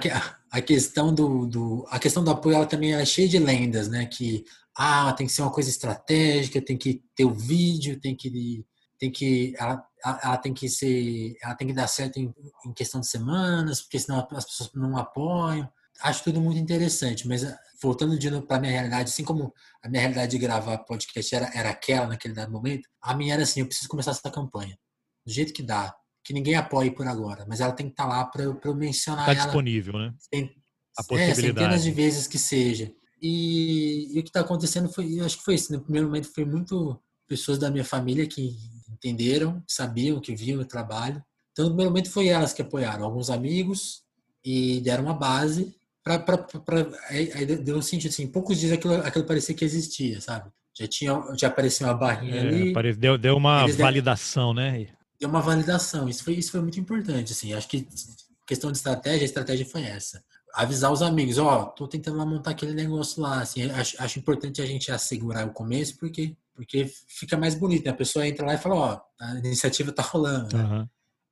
a, questão do, do, a questão do apoio ela também é cheia de lendas, né? Que ah, tem que ser uma coisa estratégica, tem que ter o vídeo, tem que tem que ela, ela tem que ser, ela tem que dar certo em, em questão de semanas, porque senão as pessoas não apoiam acho tudo muito interessante, mas voltando de novo para minha realidade, assim como a minha realidade de gravar podcast era, era aquela naquele dado momento, a minha era assim, eu preciso começar essa campanha, do jeito que dá, que ninguém apoie por agora, mas ela tem que estar tá lá para eu, eu mencionar tá ela. disponível, né? Tem, a possibilidade. É, centenas de vezes que seja. E, e o que está acontecendo foi, eu acho que foi isso, no primeiro momento foi muito pessoas da minha família que entenderam, sabiam, que viam o trabalho. Então, no primeiro momento foi elas que apoiaram, alguns amigos, e deram uma base para aí, aí, deu um sentido assim, poucos dias aquilo, aquilo parecia que existia, sabe? Já tinha já apareceu uma barrinha é, ali. Deu, deu uma validação, deram, né? Deu uma validação. Isso foi isso foi muito importante, assim. Acho que questão de estratégia, a estratégia foi essa. Avisar os amigos, ó, oh, tô tentando lá montar aquele negócio lá, assim, acho, acho importante a gente assegurar o começo, porque porque fica mais bonito, né? A pessoa entra lá e fala, ó, oh, a iniciativa tá rolando. Uhum.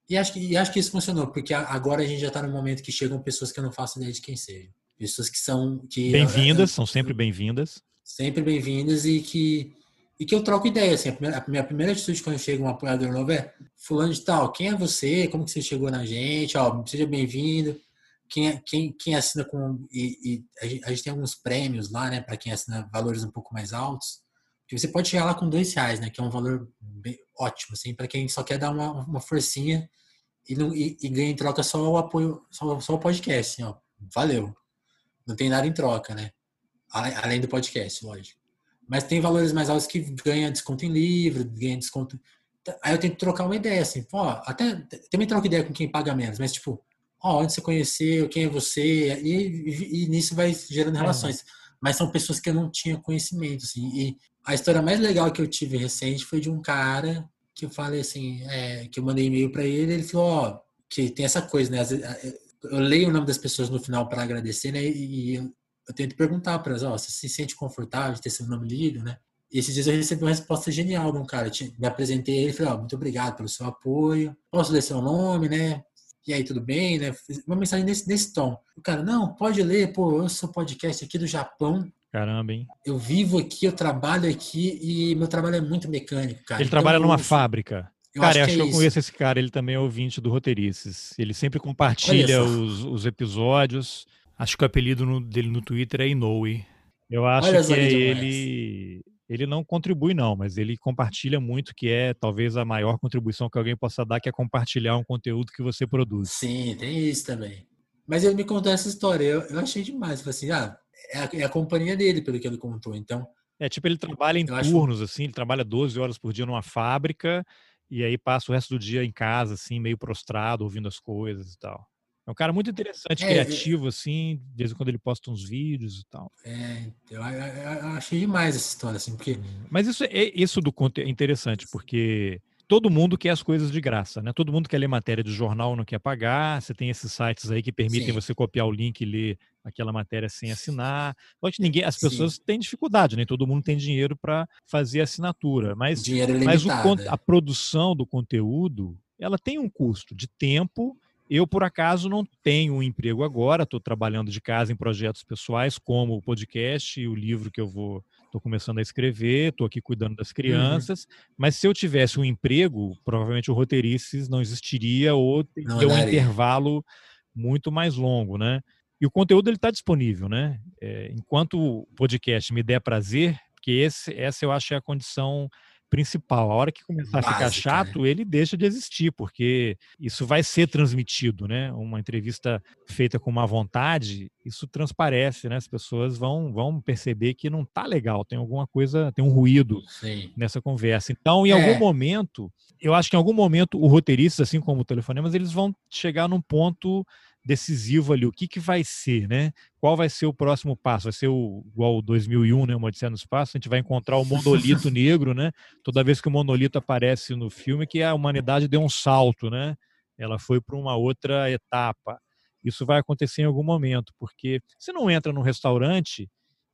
E acho, que, e acho que isso funcionou, porque agora a gente já está no momento que chegam pessoas que eu não faço ideia de quem sejam. Pessoas que são. que Bem-vindas, são sempre bem-vindas. Sempre bem-vindas e que, e que eu troco ideia. Assim, a, primeira, a minha primeira atitude quando chega um apoiador novo é: Fulano de Tal, quem é você? Como que você chegou na gente? Ó, seja bem-vindo. Quem, é, quem, quem assina com. E, e a, gente, a, gente, tem alguns prêmios lá, né, para quem assina valores um pouco mais altos. Que você pode chegar lá com dois reais, né, que é um valor bem, ótimo, assim, para quem só quer dar uma, uma forcinha e, não, e, e, ganha em troca só o apoio, só, só o podcast, assim, ó. Valeu. Não tem nada em troca, né? Além do podcast, lógico. Mas tem valores mais altos que ganha desconto em livro, ganha desconto. Aí eu tento trocar uma ideia, assim, ó, até também troco ideia com quem paga menos, mas tipo, ó, onde você conheceu, quem é você, e, e, e nisso vai gerando relações. É. Mas são pessoas que eu não tinha conhecimento, assim. E a história mais legal que eu tive recente foi de um cara que eu falei assim, é, que eu mandei e-mail para ele, ele falou, ó, que tem essa coisa, né? Eu leio o nome das pessoas no final para agradecer, né? E eu, tento perguntar para elas, ó, você se sente confortável de ter seu nome lido, né? E esses dias eu recebi uma resposta genial de um cara. Me apresentei ele e falei, ó, muito obrigado pelo seu apoio. Posso ler seu nome, né? E aí, tudo bem, né? Uma mensagem nesse, nesse tom. O cara, não, pode ler, pô, eu sou podcast aqui do Japão. Caramba, hein? Eu vivo aqui, eu trabalho aqui e meu trabalho é muito mecânico, cara. Ele então, trabalha numa eu, fábrica. Eu cara, acho eu acho que, é que eu conheço esse cara, ele também é ouvinte do Roteirices. Ele sempre compartilha os, os, episódios. Acho que o apelido no, dele no Twitter é Inoue. Eu acho Olha que é ele. Ele não contribui, não, mas ele compartilha muito, que é talvez a maior contribuição que alguém possa dar, que é compartilhar um conteúdo que você produz. Sim, tem isso também. Mas ele me contou essa história, eu, eu achei demais. Falei assim, ah, é a, é a companhia dele, pelo que ele contou. Então. É, tipo, ele trabalha em turnos, acho... assim, ele trabalha 12 horas por dia numa fábrica e aí passa o resto do dia em casa, assim, meio prostrado, ouvindo as coisas e tal. É um cara muito interessante, é, criativo, é, assim, de vez em quando ele posta uns vídeos e tal. É, eu, eu, eu achei demais essa história, assim, porque... Mas isso, é, isso do conteúdo é interessante, porque todo mundo quer as coisas de graça, né? Todo mundo quer ler matéria de jornal, não quer pagar. Você tem esses sites aí que permitem Sim. você copiar o link e ler aquela matéria sem assinar. Só que ninguém, as pessoas Sim. têm dificuldade, nem né? todo mundo tem dinheiro para fazer assinatura. Mas, dinheiro mas o, a produção do conteúdo, ela tem um custo de tempo eu, por acaso, não tenho um emprego agora, estou trabalhando de casa em projetos pessoais, como o podcast e o livro que eu vou. Estou começando a escrever, estou aqui cuidando das uhum. crianças. Uhum. Mas se eu tivesse um emprego, provavelmente o Roteirices não existiria ou teria um intervalo muito mais longo, né? E o conteúdo ele está disponível, né? É, enquanto o podcast me der prazer, porque esse, essa eu acho é a condição principal. A hora que começar Básica, a ficar né? chato, né? ele deixa de existir, porque isso vai ser transmitido, né? Uma entrevista feita com má vontade, isso transparece, né? As pessoas vão, vão perceber que não tá legal, tem alguma coisa, tem um ruído Sim. nessa conversa. Então, em é. algum momento, eu acho que em algum momento o roteirista, assim como o telefonemas, eles vão chegar num ponto decisivo ali, o que, que vai ser, né? Qual vai ser o próximo passo? Vai ser o, igual o 2001, né? Uma Odisseia no Espaço, a gente vai encontrar o monolito negro, né? Toda vez que o monolito aparece no filme, que a humanidade deu um salto, né? Ela foi para uma outra etapa. Isso vai acontecer em algum momento, porque você não entra num restaurante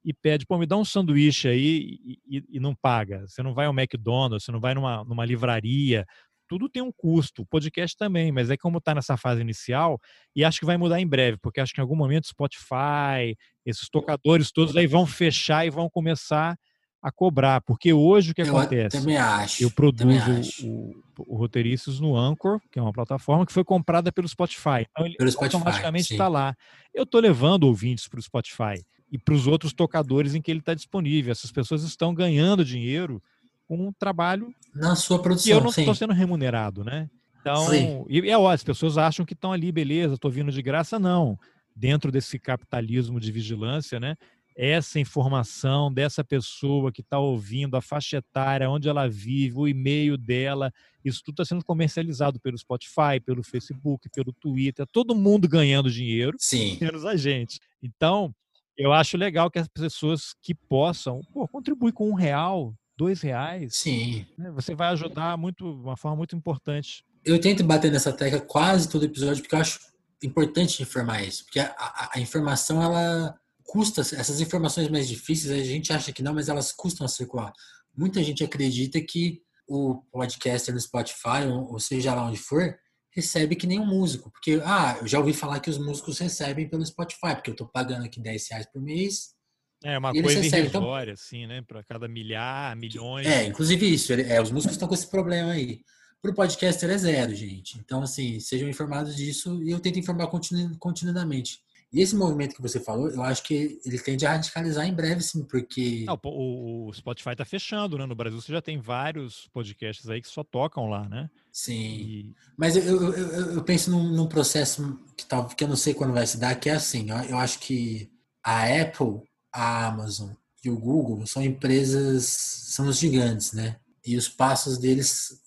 e pede, pô, me dá um sanduíche aí e, e, e, não paga. Você não vai ao McDonald's, você não vai numa, numa livraria, tudo tem um custo, o podcast também, mas é como está nessa fase inicial, e acho que vai mudar em breve, porque acho que em algum momento Spotify, esses tocadores todos aí vão fechar e vão começar a cobrar, porque hoje o que eu acontece? Também acho. Eu produzo o, o, o Roteiristas no Anchor, que é uma plataforma que foi comprada pelo Spotify. Então ele pelo automaticamente está lá. Eu estou levando ouvintes para o Spotify e para os outros tocadores em que ele está disponível. Essas pessoas estão ganhando dinheiro um trabalho na sua produção. E eu não estou sendo remunerado, né? Então, sim. e é ótimo, as pessoas acham que estão ali, beleza, estou vindo de graça, não. Dentro desse capitalismo de vigilância, né? Essa informação dessa pessoa que está ouvindo, a faixa etária, onde ela vive, o e-mail dela, isso tudo está sendo comercializado pelo Spotify, pelo Facebook, pelo Twitter, todo mundo ganhando dinheiro, Sim. menos a gente. Então, eu acho legal que as pessoas que possam pô, contribuir com um real, dois reais, Sim. Né, você vai ajudar muito, uma forma muito importante. Eu tento bater nessa tecla quase todo episódio, porque eu acho importante informar isso. Porque a, a, a informação, ela custa, essas informações mais difíceis, a gente acha que não, mas elas custam a circular. Muita gente acredita que o podcaster no Spotify, ou seja lá onde for, recebe que nem um músico. Porque, ah, eu já ouvi falar que os músicos recebem pelo Spotify, porque eu estou pagando aqui 10 reais por mês, é uma coisa então irrisória, então, assim, né? Para cada milhar, milhões. É, inclusive isso. É, os músicos estão com esse problema aí. Para o podcaster é zero, gente. Então, assim, sejam informados disso e eu tento informar continu, continuamente. E esse movimento que você falou, eu acho que ele tende a radicalizar em breve, sim, porque. Não, o, Spotify está fechando, né? No Brasil você já tem vários podcasts aí que só tocam lá, né? Sim. E... Mas eu, eu, eu, eu penso num, num, processo que, tal, que eu não sei quando vai se dar, que é assim, eu acho que a Apple a Amazon e o Google são empresas, são os gigantes, né? E os passos deles,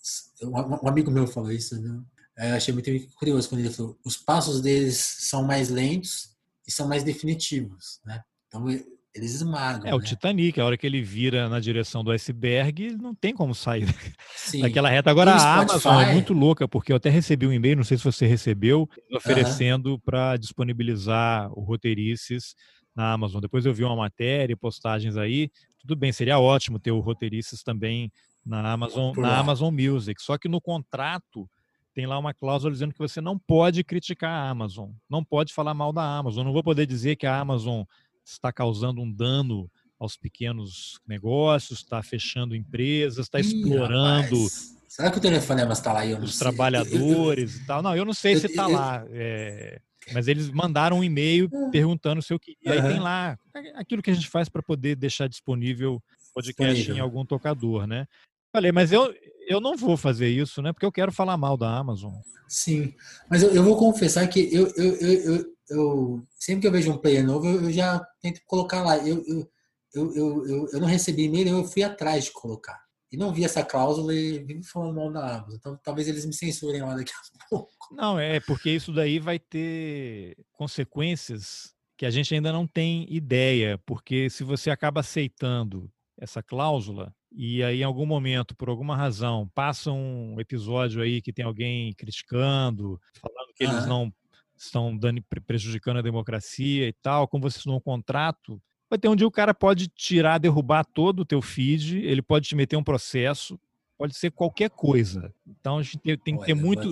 um amigo meu falou isso, né? Eu achei muito curioso quando ele falou, os passos deles são mais lentos e são mais definitivos, né? Então eles esmagam. É, né? o Titanic, a hora que ele vira na direção do iceberg, não tem como sair Sim. daquela reta. Agora a Amazon é muito louca, porque eu até recebi um e-mail, não sei se você recebeu, oferecendo para disponibilizar o Roteirices na Amazon. Depois eu vi uma matéria, postagens aí. Tudo bem, seria ótimo ter o roteiristas também na Amazon, na Amazon Music. Só que no contrato tem lá uma cláusula dizendo que você não pode criticar a Amazon, não pode falar mal da Amazon. Não vou poder dizer que a Amazon está causando um dano aos pequenos negócios, está fechando empresas, está explorando. Rapaz. Será que o telefonema está lá? Os sei. trabalhadores eu, eu, e tal. Não, eu não sei eu, se está lá. É, mas eles mandaram um e-mail perguntando se eu queria. E aí tem lá aquilo que a gente faz para poder deixar disponível podcast disponível. em algum tocador, né? Falei, mas eu, eu não vou fazer isso, né? Porque eu quero falar mal da Amazon. Sim, mas eu, eu vou confessar que eu, eu, eu, eu sempre que eu vejo um player novo, eu, eu já tento colocar lá. Eu, eu, eu, eu, eu, eu não recebi e-mail, eu fui atrás de colocar. E não vi essa cláusula e vive falando mal da Amazon. Então talvez eles me censurem lá daqui a pouco. Não, é porque isso daí vai ter consequências que a gente ainda não tem ideia, porque se você acaba aceitando essa cláusula e aí em algum momento, por alguma razão, passa um episódio aí que tem alguém criticando, falando que eles não estão dando, prejudicando a democracia e tal, como você assinou um contrato, vai ter um dia o cara pode tirar, derrubar todo o teu feed, ele pode te meter um processo, pode ser qualquer coisa. Então a gente tem, tem que ter muito,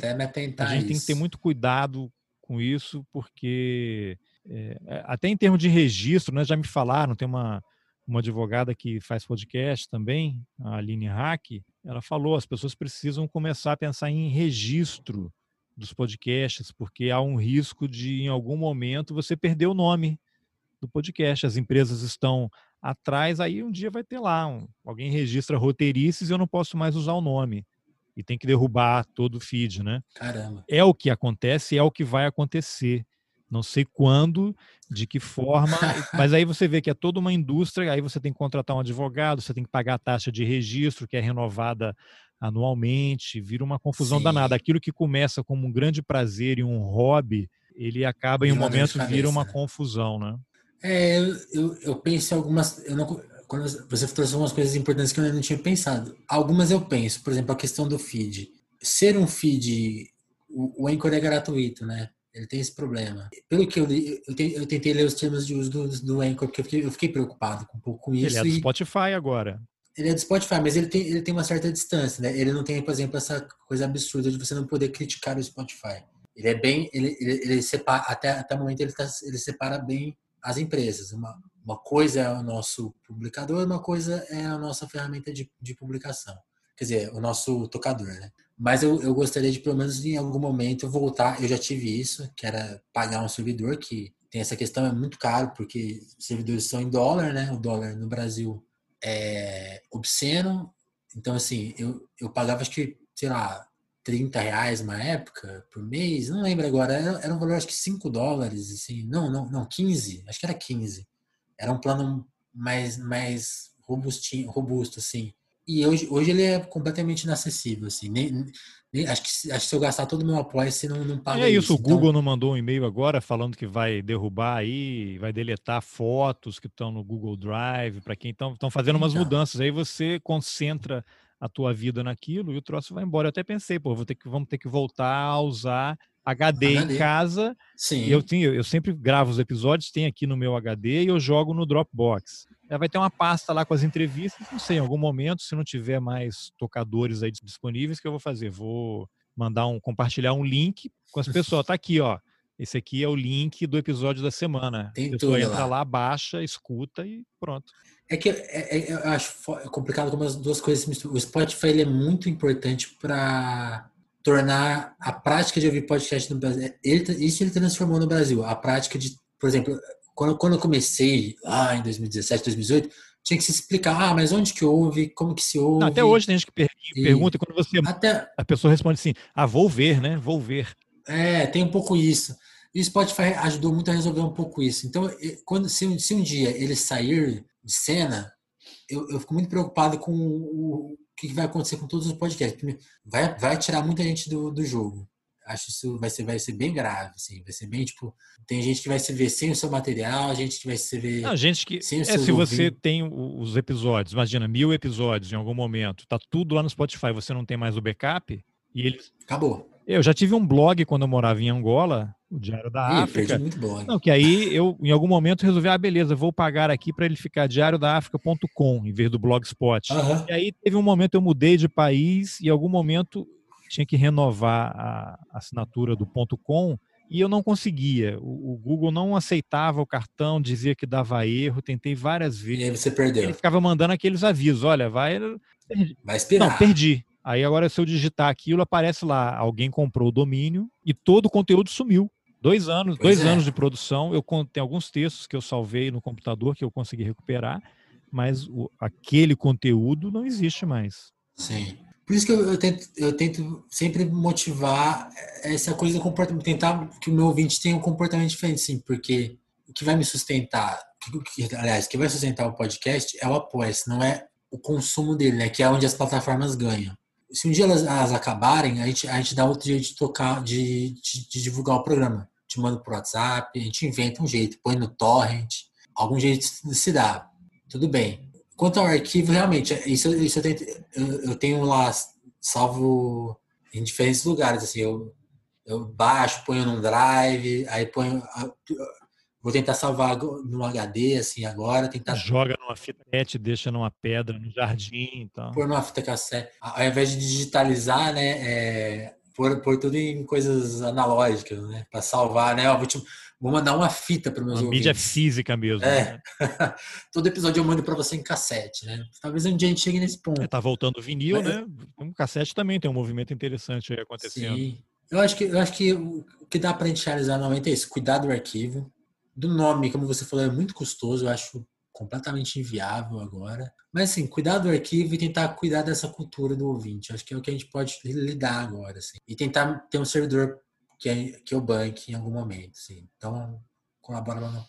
a gente tem que ter muito cuidado com isso, porque é, é, até em termos de registro, né, já me falaram, tem uma uma advogada que faz podcast também, a Aline Hack, ela falou, as pessoas precisam começar a pensar em registro dos podcasts, porque há um risco de, em algum momento, você perder o nome do podcast. As empresas estão atrás, aí um dia vai ter lá, um, alguém registra roteirices e eu não posso mais usar o nome. E tem que derrubar todo o feed, né? Caramba. É o que acontece, é o que vai acontecer. Não sei quando, de que forma, mas aí você vê que é toda uma indústria, aí você tem que contratar um advogado, você tem que pagar a taxa de registro, que é renovada anualmente, vira uma confusão Sim. danada. Aquilo que começa como um grande prazer e um hobby, ele acaba em um momento vira uma confusão, né? É, eu, eu, eu penso em algumas. Eu não, quando você trouxe algumas coisas importantes que eu não tinha pensado. Algumas eu penso, por exemplo, a questão do feed. Ser um feed, o, o Anchor é gratuito, né? Ele tem esse problema. Pelo que eu li, eu, te, eu tentei ler os termos de uso do, do Anchor, porque eu fiquei, eu fiquei preocupado com um pouco com isso. Ele é do Spotify agora. Ele é do Spotify, mas ele tem, ele tem uma certa distância, né? Ele não tem, por exemplo, essa coisa absurda de você não poder criticar o Spotify. Ele é bem, ele, ele, ele separa, até, até o momento ele, tá, ele separa bem as empresas. Uma, uma coisa é o nosso publicador, uma coisa é a nossa ferramenta de, de publicação. Quer dizer, o nosso tocador, né? Mas eu, eu gostaria de, pelo menos em algum momento, voltar. Eu já tive isso, que era pagar um servidor, que tem essa questão, é muito caro, porque servidores são em dólar, né? O dólar no Brasil é obsceno. Então, assim, eu, eu pagava, acho que, sei lá, 30 reais uma época por mês, não lembro agora, era, era um valor acho que 5 dólares, assim, não, não, não, 15, acho que era 15. Era um plano mais, mais robustinho, robusto, assim. E hoje, hoje ele é completamente inacessível, assim. Nem, nem, acho, que, acho que se eu gastar todo o meu apoio, se não, não paga É isso, isso. o então... Google não mandou um e-mail agora falando que vai derrubar aí, vai deletar fotos que estão no Google Drive, para quem estão fazendo umas então. mudanças. Aí você concentra a tua vida naquilo e o troço vai embora. Eu até pensei, pô, vou ter que, vamos ter que voltar a usar HD, HD. em casa. Sim. Eu, tenho, eu sempre gravo os episódios, tem aqui no meu HD e eu jogo no Dropbox vai ter uma pasta lá com as entrevistas, não sei, em algum momento, se não tiver mais tocadores aí disponíveis, que eu vou fazer? Vou mandar um, compartilhar um link com as pessoas. Tá aqui, ó. Esse aqui é o link do episódio da semana. Tem a pessoa entra lá. lá, baixa, escuta e pronto. É que é, é, eu acho complicado como as duas coisas se misturam. O Spotify ele é muito importante para tornar a prática de ouvir podcast no Brasil. Ele, isso ele transformou no Brasil. A prática de, por exemplo, quando, quando eu comecei lá em 2017, 2018, tinha que se explicar, ah, mas onde que houve, como que se ouve. Não, até hoje tem gente que per e pergunta e quando você até, a pessoa responde assim, ah, vou ver, né? Vou ver. É, tem um pouco isso. E o Spotify ajudou muito a resolver um pouco isso. Então, quando se, se um dia ele sair de cena, eu, eu fico muito preocupado com o, o que vai acontecer com todos os podcasts. Vai, vai tirar muita gente do, do jogo acho que isso vai ser, vai ser bem grave, assim, vai ser bem, tipo, tem gente que vai se ver sem o seu material, gente que vai se ver Não, gente que, sem o é, seu se você tem os episódios, imagina, mil episódios em algum momento, tá tudo lá no Spotify, você não tem mais o backup, e eles... Acabou. Eu já tive um blog quando eu morava em Angola, o Diário da Ih, África. muito blog. Não, que aí eu, em algum momento, resolvi, ah, beleza, vou pagar aqui para ele ficar diariodaafrica.com em vez do blogspot. Uhum. E aí teve um momento eu mudei de país e em algum momento tinha que renovar a assinatura do ponto .com e eu não conseguia. O, o, Google não aceitava o cartão, dizia que dava erro, tentei várias vezes. E aí você perdeu. Ele ficava mandando aqueles avisos, olha, vai... Vai esperar. Não, perdi. Aí agora se eu digitar aquilo, aparece lá, alguém comprou o domínio e todo o conteúdo sumiu. Dois anos, pois dois é. anos de produção. Eu tem alguns textos que eu salvei no computador que eu consegui recuperar, mas o, aquele conteúdo não existe mais. Sim. Por isso que eu, eu, tento, eu tento sempre motivar essa coisa do comportamento, tentar que o meu ouvinte tenha um comportamento diferente, sim, porque o que vai me sustentar, que, aliás, o que vai sustentar o podcast é o apoio, não é o consumo dele, né? Que é onde as plataformas ganham. Se um dia elas, elas acabarem, a gente, a gente dá outro jeito de tocar, de, de, de divulgar o programa. Te manda por WhatsApp, a gente inventa um jeito, põe no torrent, algum jeito se dá. Tudo bem. Quanto ao arquivo, realmente, isso, isso eu, tento, eu, eu tenho lá salvo em diferentes lugares. Assim, eu, eu baixo, ponho num drive, aí ponho Vou tentar salvar no HD, assim, agora. Tentar... Joga numa fita cassete, deixa numa pedra, no jardim então. Pôr numa fita cassete. Ao invés de digitalizar, né? É... Pôr, pôr tudo em coisas analógicas, né? Para salvar, né? Ó, vou, te... vou mandar uma fita para meus uma ouvintes. mídia física mesmo. É. Né? Todo episódio eu mando para você em cassete, né? Talvez um dia a gente chegue nesse ponto. É, tá voltando vinil, Mas... né? Um cassete também tem um movimento interessante aí acontecendo. Sim. Eu acho que, eu acho que o que dá para a gente realizar normalmente é isso: cuidar do arquivo, do nome, como você falou, é muito custoso, eu acho completamente inviável agora. Mas assim, cuidar do arquivo e tentar cuidar dessa cultura do ouvinte. Acho que é o que a gente pode lidar agora, assim. E tentar ter um servidor que, é, que eu banque em algum momento, assim. Então, colabora lá.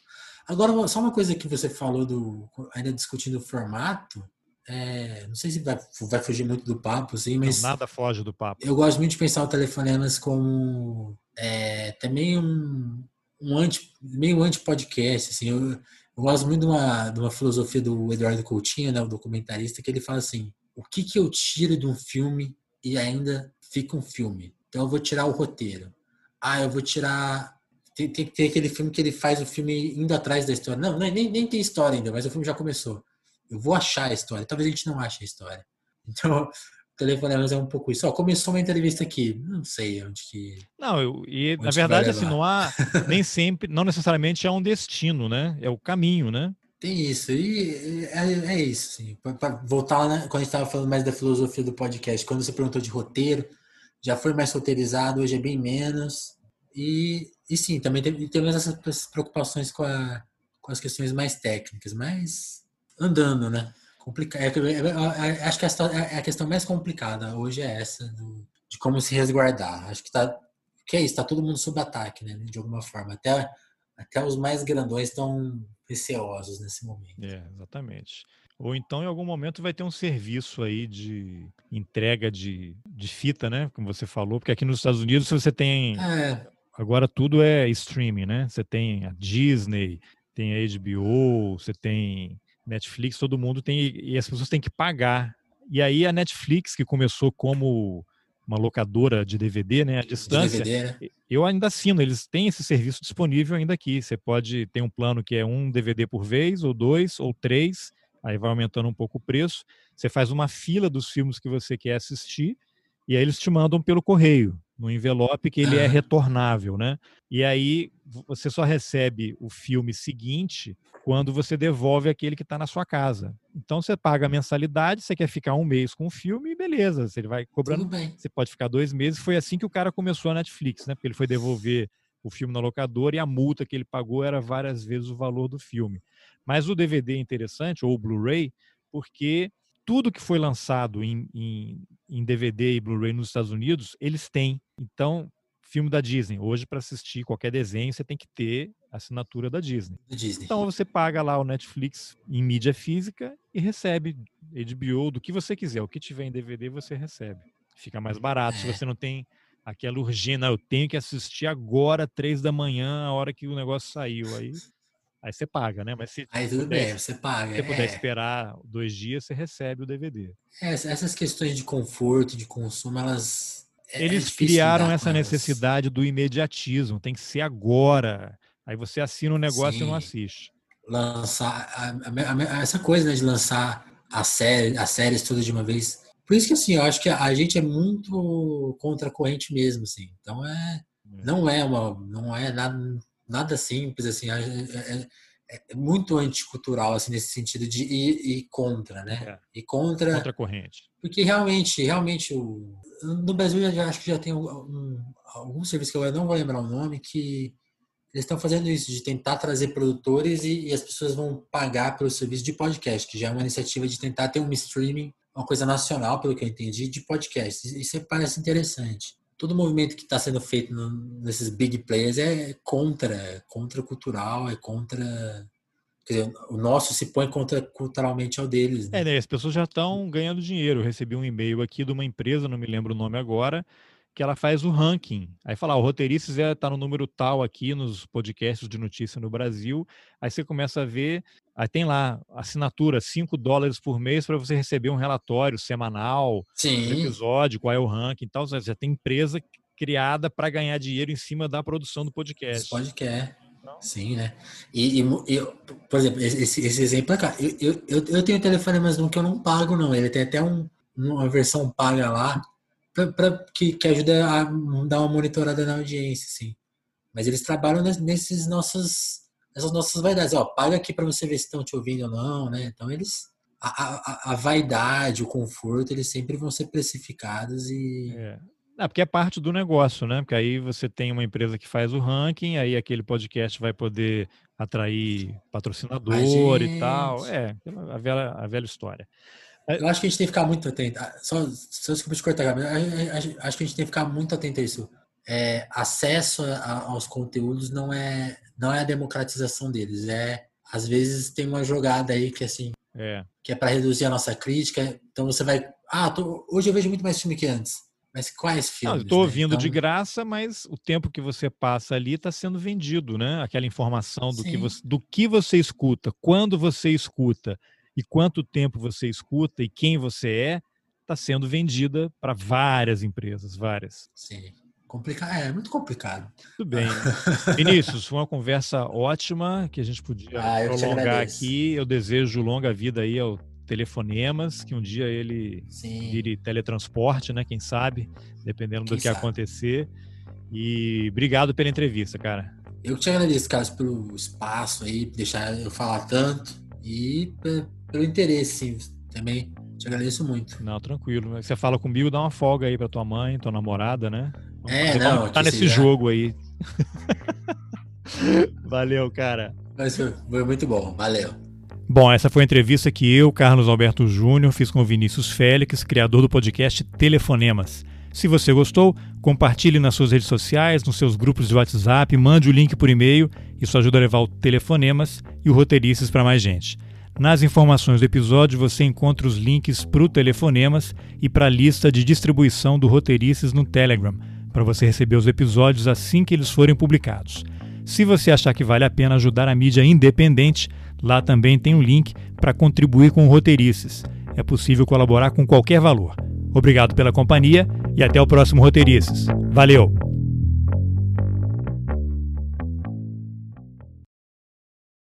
Agora, só uma coisa que você falou do ainda discutindo o formato. É, não sei se vai, vai fugir muito do papo, assim, mas. Não, nada foge do papo. Eu gosto muito de pensar o telefonemas como é, também um, um anti, meio anti-podcast, assim, eu, eu, gosto muito de uma, de uma filosofia do Eduardo Coutinho, né, o documentarista, que ele fala assim, o que que eu tiro de um filme e ainda fica um filme? Então eu vou tirar o roteiro. Ah, eu vou tirar... Tem, tem que ter aquele filme que ele faz o filme indo atrás da história. Não, nem, nem tem história ainda, mas o filme já começou. Eu vou achar a história. Talvez a gente não ache a história. Então, telefonemas é um pouco isso. Ó, começou uma entrevista aqui, não sei onde que. Não, eu, e na verdade, assim, não há nem sempre, não necessariamente é um destino, né? É o caminho, né? Tem isso, e é, é isso, assim. Para voltar né, quando a gente estava falando mais da filosofia do podcast, quando você perguntou de roteiro, já foi mais roteirizado, hoje é bem menos. E, e sim, também tem, temos essas preocupações com, a, com as questões mais técnicas, mas andando, né? Complicado. É, é, é, acho que a, a, questão mais complicada hoje é essa do, de como se resguardar. Acho que tá que é isso, tá todo mundo sob ataque, né, de alguma forma. Até até os mais grandões estão receosos nesse momento. É, exatamente. Ou então, em algum momento, vai ter um serviço aí de entrega de, de fita, né? Como você falou, porque aqui nos Estados Unidos você tem. É. Agora tudo é streaming, né? Você tem a Disney, tem a HBO, você tem Netflix, todo mundo tem, e as pessoas têm que pagar. E aí a Netflix, que começou como uma locadora de DVD, né, à distância, DVD, né? eu ainda assino, eles têm esse serviço disponível ainda aqui. Você pode ter um plano que é um DVD por vez, ou dois, ou três, aí vai aumentando um pouco o preço. Você faz uma fila dos filmes que você quer assistir, e aí eles te mandam pelo correio, no envelope que ele é retornável, né? E aí você só recebe o filme seguinte quando você devolve aquele que está na sua casa. Então você paga a mensalidade, você quer ficar um mês com o filme, beleza, você vai cobrando. Você pode ficar dois meses. Foi assim que o cara começou a Netflix, né? Porque ele foi devolver o filme na locadora e a multa que ele pagou era várias vezes o valor do filme. Mas o DVD é interessante, ou o Blu-ray, porque tudo que foi lançado em, em, em DVD e Blu-ray nos Estados Unidos, eles têm. Então, filme da Disney. Hoje, para assistir qualquer desenho, você tem que ter assinatura da Disney. Disney. Então, você paga lá o Netflix em mídia física e recebe HBO do que você quiser. O que tiver em DVD, você recebe. Fica mais barato. É. Se você não tem aquela urgência, eu tenho que assistir agora, três da manhã, a hora que o negócio saiu. Aí, aí você paga, né? Mas se aí tudo puder, bem, você paga. Se puder é. esperar dois dias, você recebe o DVD. É, essas questões de conforto, de consumo, elas é, é Eles criaram essa necessidade do imediatismo, tem que ser agora. Aí você assina um negócio Sim. e não assiste. Lançar a, a, a, essa coisa né, de lançar a série, as séries todas de uma vez. Por isso que assim, eu acho que a, gente é muito contra a corrente mesmo, assim. Então é, é. não é uma, não é nada, nada simples assim. É, é, é muito anticultural assim nesse sentido de ir, ir contra, né? É. E contra contra a corrente. Porque realmente, realmente o no Brasil eu já acho que já tem um, algum serviço que eu não vou lembrar o nome que eles estão fazendo isso de tentar trazer produtores e, e, as pessoas vão pagar pelo serviço de podcast, que já é uma iniciativa de tentar ter um streaming uma coisa nacional, pelo que eu entendi, de podcast. Isso parece interessante. Todo movimento que está sendo feito nesses big players é contra, é contra cultural, é contra. Dizer, o nosso se põe contra culturalmente ao deles. Né? É, né? As pessoas já estão ganhando dinheiro. Eu recebi um e-mail aqui de uma empresa, não me lembro o nome agora, que ela faz o ranking. Aí fala, ah, o Roteiristas está é, tá no número tal aqui nos podcasts de notícia no Brasil. Aí você começa a ver, aí tem lá assinatura, 5 dólares por mês para você receber um relatório semanal, Sim. episódio, qual é o ranking e tal. Já tem empresa criada para ganhar dinheiro em cima da produção do podcast. Podcast. Sim, né? E, e, e, por exemplo, esse, esse exemplo é cá. Eu, eu, eu tenho telefone, mas um que eu não pago, não. Ele tem até um, uma versão paga lá para que, que ajuda a dar uma monitorada na audiência, sim. Mas eles trabalham nesses nossos, nessas nossas vaidades. Ó, paga aqui para você ver se estão te ouvindo ou não, né? Então eles a, a, a, vaidade, o conforto, eles sempre vão ser precificados e é. É, porque é parte do negócio, né? Porque aí você tem uma empresa que faz o ranking, aí aquele podcast vai poder atrair patrocinador e tal. É, a velha, a velha história. É, eu acho que a gente tem que ficar muito atento. Ah, só, só desculpa te cortar, Gabriel. Acho que a gente tem que ficar muito atento a isso. É, acesso a, aos conteúdos não é, não é a democratização deles. É, às vezes tem uma jogada aí que assim, é. que é para reduzir a nossa crítica. Então você vai, ah, tô, hoje eu vejo muito mais filme que antes. Mas quais filmes? Estou né? ouvindo então... de graça, mas o tempo que você passa ali está sendo vendido, né? Aquela informação do que, você, do que você escuta, quando você escuta e quanto tempo você escuta e quem você é, está sendo vendida para várias empresas, várias. Sim. Complicado, é muito complicado. Tudo bem. Vinícius, foi uma conversa ótima que a gente podia ah, prolongar aqui. Eu desejo longa vida aí ao Telefonemas, que um dia ele Sim. vire teletransporte, né? Quem sabe, dependendo Quem do que sabe. acontecer. E obrigado pela entrevista, cara. Eu que te agradeço, Carlos, pelo espaço aí, deixar eu falar tanto e pelo interesse, sim, também te agradeço muito. Não, tranquilo. Você fala comigo, dá uma folga aí pra tua mãe, tua namorada, né? É, não. Tá nesse jogo aí. Valeu, cara. Mas foi, foi muito bom, valeu. Bom, essa foi a entrevista que eu, Carlos Alberto Júnior, fiz com o Vinícius Félix, criador do podcast Telefonemas. Se você gostou, compartilhe nas suas redes sociais, nos seus grupos de WhatsApp, mande o link por e-mail. Isso ajuda a levar o Telefonemas e o Roteiristas para mais gente. Nas informações do episódio você encontra os links para o Telefonemas e para a lista de distribuição do Roteiristas no Telegram, para você receber os episódios assim que eles forem publicados. Se você achar que vale a pena ajudar a mídia independente, lá também tem um link para contribuir com o Roteiristas. É possível colaborar com qualquer valor. Obrigado pela companhia e até o próximo Roteiristas. Valeu!